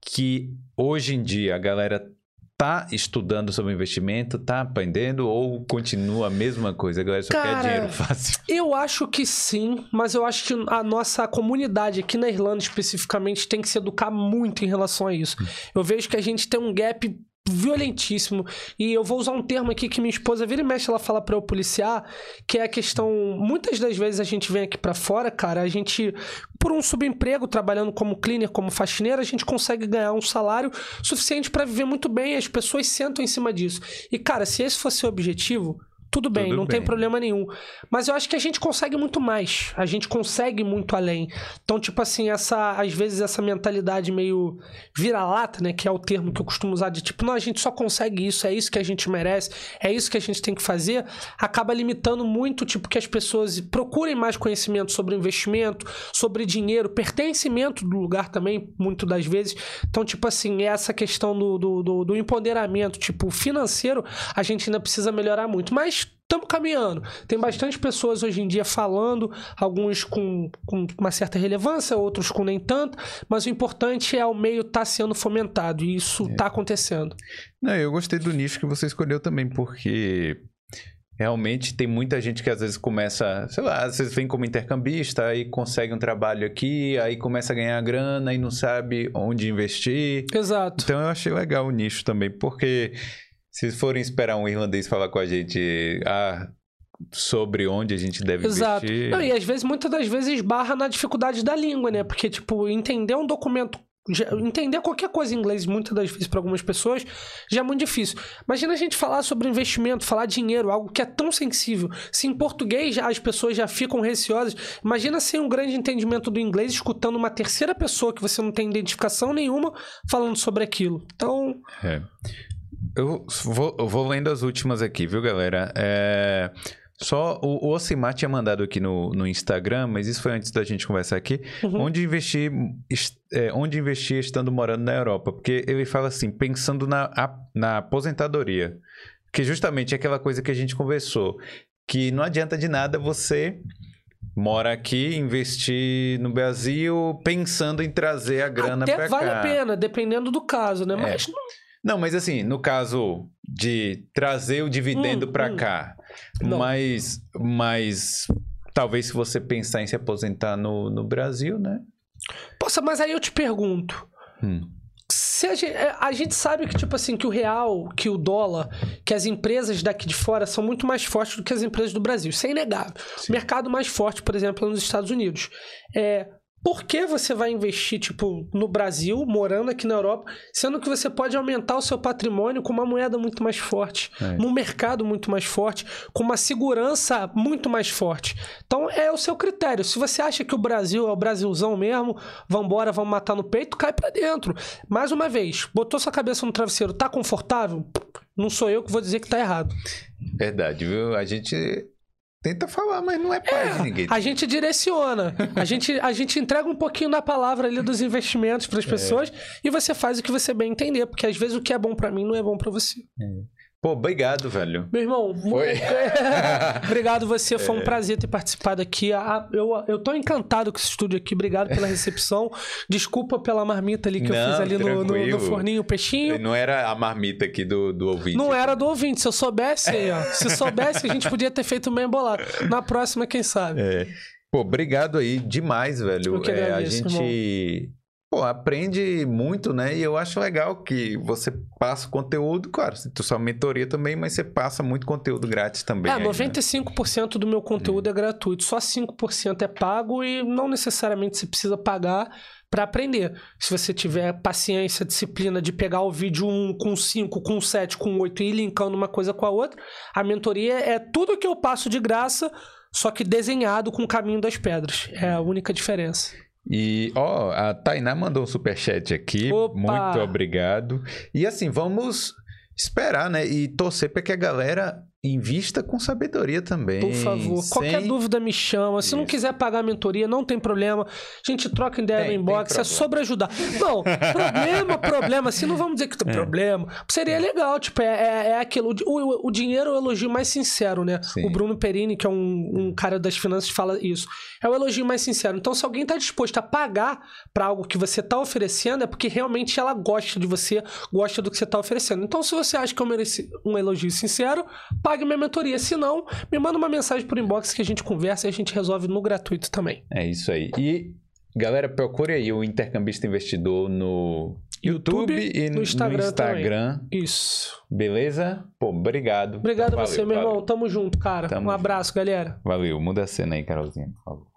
Que hoje em dia a galera tá estudando sobre investimento, tá aprendendo ou continua a mesma coisa? A galera só Cara, quer dinheiro fácil. Eu acho que sim, mas eu acho que a nossa comunidade aqui na Irlanda especificamente tem que se educar muito em relação a isso. Eu vejo que a gente tem um gap violentíssimo e eu vou usar um termo aqui que minha esposa vira e mexe ela fala pra eu policiar, que é a questão, muitas das vezes a gente vem aqui pra fora, cara, a gente por um subemprego trabalhando como cleaner, como faxineira, a gente consegue ganhar um salário suficiente pra viver muito bem, as pessoas sentam em cima disso. E cara, se esse fosse o objetivo, tudo bem, Tudo não tem bem. problema nenhum. Mas eu acho que a gente consegue muito mais. A gente consegue muito além. Então, tipo assim, essa, às vezes essa mentalidade meio vira-lata, né? Que é o termo que eu costumo usar de tipo, não, a gente só consegue isso, é isso que a gente merece, é isso que a gente tem que fazer, acaba limitando muito, tipo, que as pessoas procurem mais conhecimento sobre investimento, sobre dinheiro, pertencimento do lugar também, muito das vezes. Então, tipo assim, essa questão do, do, do, do empoderamento, tipo, financeiro, a gente ainda precisa melhorar muito. Mas estamos caminhando. Tem bastante pessoas hoje em dia falando, alguns com, com uma certa relevância, outros com nem tanto, mas o importante é o meio estar sendo fomentado e isso está acontecendo. Não, eu gostei do nicho que você escolheu também, porque realmente tem muita gente que às vezes começa, sei lá, às vezes vem como intercambista, aí consegue um trabalho aqui, aí começa a ganhar grana e não sabe onde investir. Exato. Então eu achei legal o nicho também, porque se forem esperar um irlandês falar com a gente ah, sobre onde a gente deve Exato. investir. Não, e às vezes, muitas das vezes, esbarra na dificuldade da língua, né? Porque, tipo, entender um documento. Entender qualquer coisa em inglês, muitas das vezes, para algumas pessoas, já é muito difícil. Imagina a gente falar sobre investimento, falar dinheiro, algo que é tão sensível. Se em português as pessoas já ficam receosas, imagina sem um grande entendimento do inglês, escutando uma terceira pessoa que você não tem identificação nenhuma falando sobre aquilo. Então, É. Eu vou, eu vou lendo as últimas aqui, viu, galera? É, Só o, o Ocimar tinha mandado aqui no, no Instagram, mas isso foi antes da gente conversar aqui. Uhum. Onde investir est- é, onde investir estando morando na Europa? Porque ele fala assim, pensando na, a- na aposentadoria. Que justamente é aquela coisa que a gente conversou. Que não adianta de nada você mora aqui, investir no Brasil, pensando em trazer a grana até pra vale cá. a pena, dependendo do caso, né? É. Mas Não, mas assim, no caso de trazer o dividendo Hum, pra hum. cá, Não. mas, mas talvez se você pensar em se aposentar no, no Brasil, né? Poxa, mas aí eu te pergunto. Hum. Se a, gente, é, a gente sabe que, tipo assim, que o real, que o dólar, que as empresas daqui de fora são muito mais fortes do que as empresas do Brasil. Isso é inegável. Sim. O mercado mais forte, por exemplo, é nos Estados Unidos. É, por que você vai investir, tipo, no Brasil, morando aqui na Europa, sendo que você pode aumentar o seu patrimônio com uma moeda muito mais forte, É. num mercado muito mais forte, com uma segurança muito mais forte? Então, é o seu critério. Se você acha que o Brasil é o Brasilzão mesmo, vambora, vamos matar no peito, cai pra dentro. Mais uma vez, botou sua cabeça no travesseiro, tá confortável? Não sou eu que vou dizer que tá errado. Verdade, viu? A gente tenta falar, mas não é pai de ninguém. A gente direciona. A gente, a gente entrega um pouquinho da palavra ali dos investimentos É. para as pessoas e você faz o que você bem entender, porque às vezes o que é bom para mim não é bom para você. Pô, obrigado, velho. Meu irmão, Foi. obrigado você, foi um prazer ter participado aqui. A- Eu, eu tô encantado com esse estúdio aqui, obrigado pela recepção. Desculpa pela marmita ali que eu Não, fiz ali no, no, no forninho, o peixinho. Não era a marmita aqui do, do ouvinte. Não era do ouvinte, se eu soubesse aí, ó. Se soubesse, a gente podia ter feito bem bolado. Na próxima, quem sabe? É. Pô, obrigado aí demais, velho. Eu que É, a agradeço, gente pô, aprende muito, né? E eu acho legal que você passa conteúdo, claro, tu sua mentoria também, mas você passa muito conteúdo grátis também. É, aí, né? 95% do meu conteúdo é gratuito, só 5% é pago e não necessariamente você precisa pagar para aprender. Se você tiver paciência, disciplina de pegar o vídeo 1 com 5, com 7, com 8 e ir linkando uma coisa com a outra, a mentoria é tudo que eu passo de graça, só que desenhado com o caminho das pedras. É a única diferença. E, ó, a Tainá mandou um superchat aqui. Opa! Muito obrigado. E assim, vamos esperar, né? E torcer para que a galera invista com sabedoria também. Por favor, qualquer sem- dúvida me chama. Se não Isso. quiser pagar a mentoria, não tem problema. A gente troca ideia Tem, no inbox, é sobre ajudar. Não, problema, problema. Assim, não vamos dizer que tem problema. Seria legal, tipo, é, é, é aquilo. O, o- o dinheiro é o elogio mais sincero, né? Sim. O Bruno Perini, que é um, um cara das finanças, fala isso. É o elogio mais sincero. Então, se alguém tá disposto a pagar pra algo que você tá oferecendo, é porque realmente ela gosta de você, gosta do que você tá oferecendo. Então, se você acha que eu mereci um elogio sincero, pague minha mentoria. Se não, me manda uma mensagem por inbox que a gente conversa e a gente resolve no gratuito também. É isso aí. E, galera, procure aí o Intercambista Investidor no YouTube, YouTube, e no Instagram no Instagram. Isso. Beleza? Pô, obrigado. Obrigado a Valeu, você, meu valeu. irmão. Tamo junto, cara. Tamo um abraço, galera. Valeu. Muda a cena aí, Carolzinha, por favor.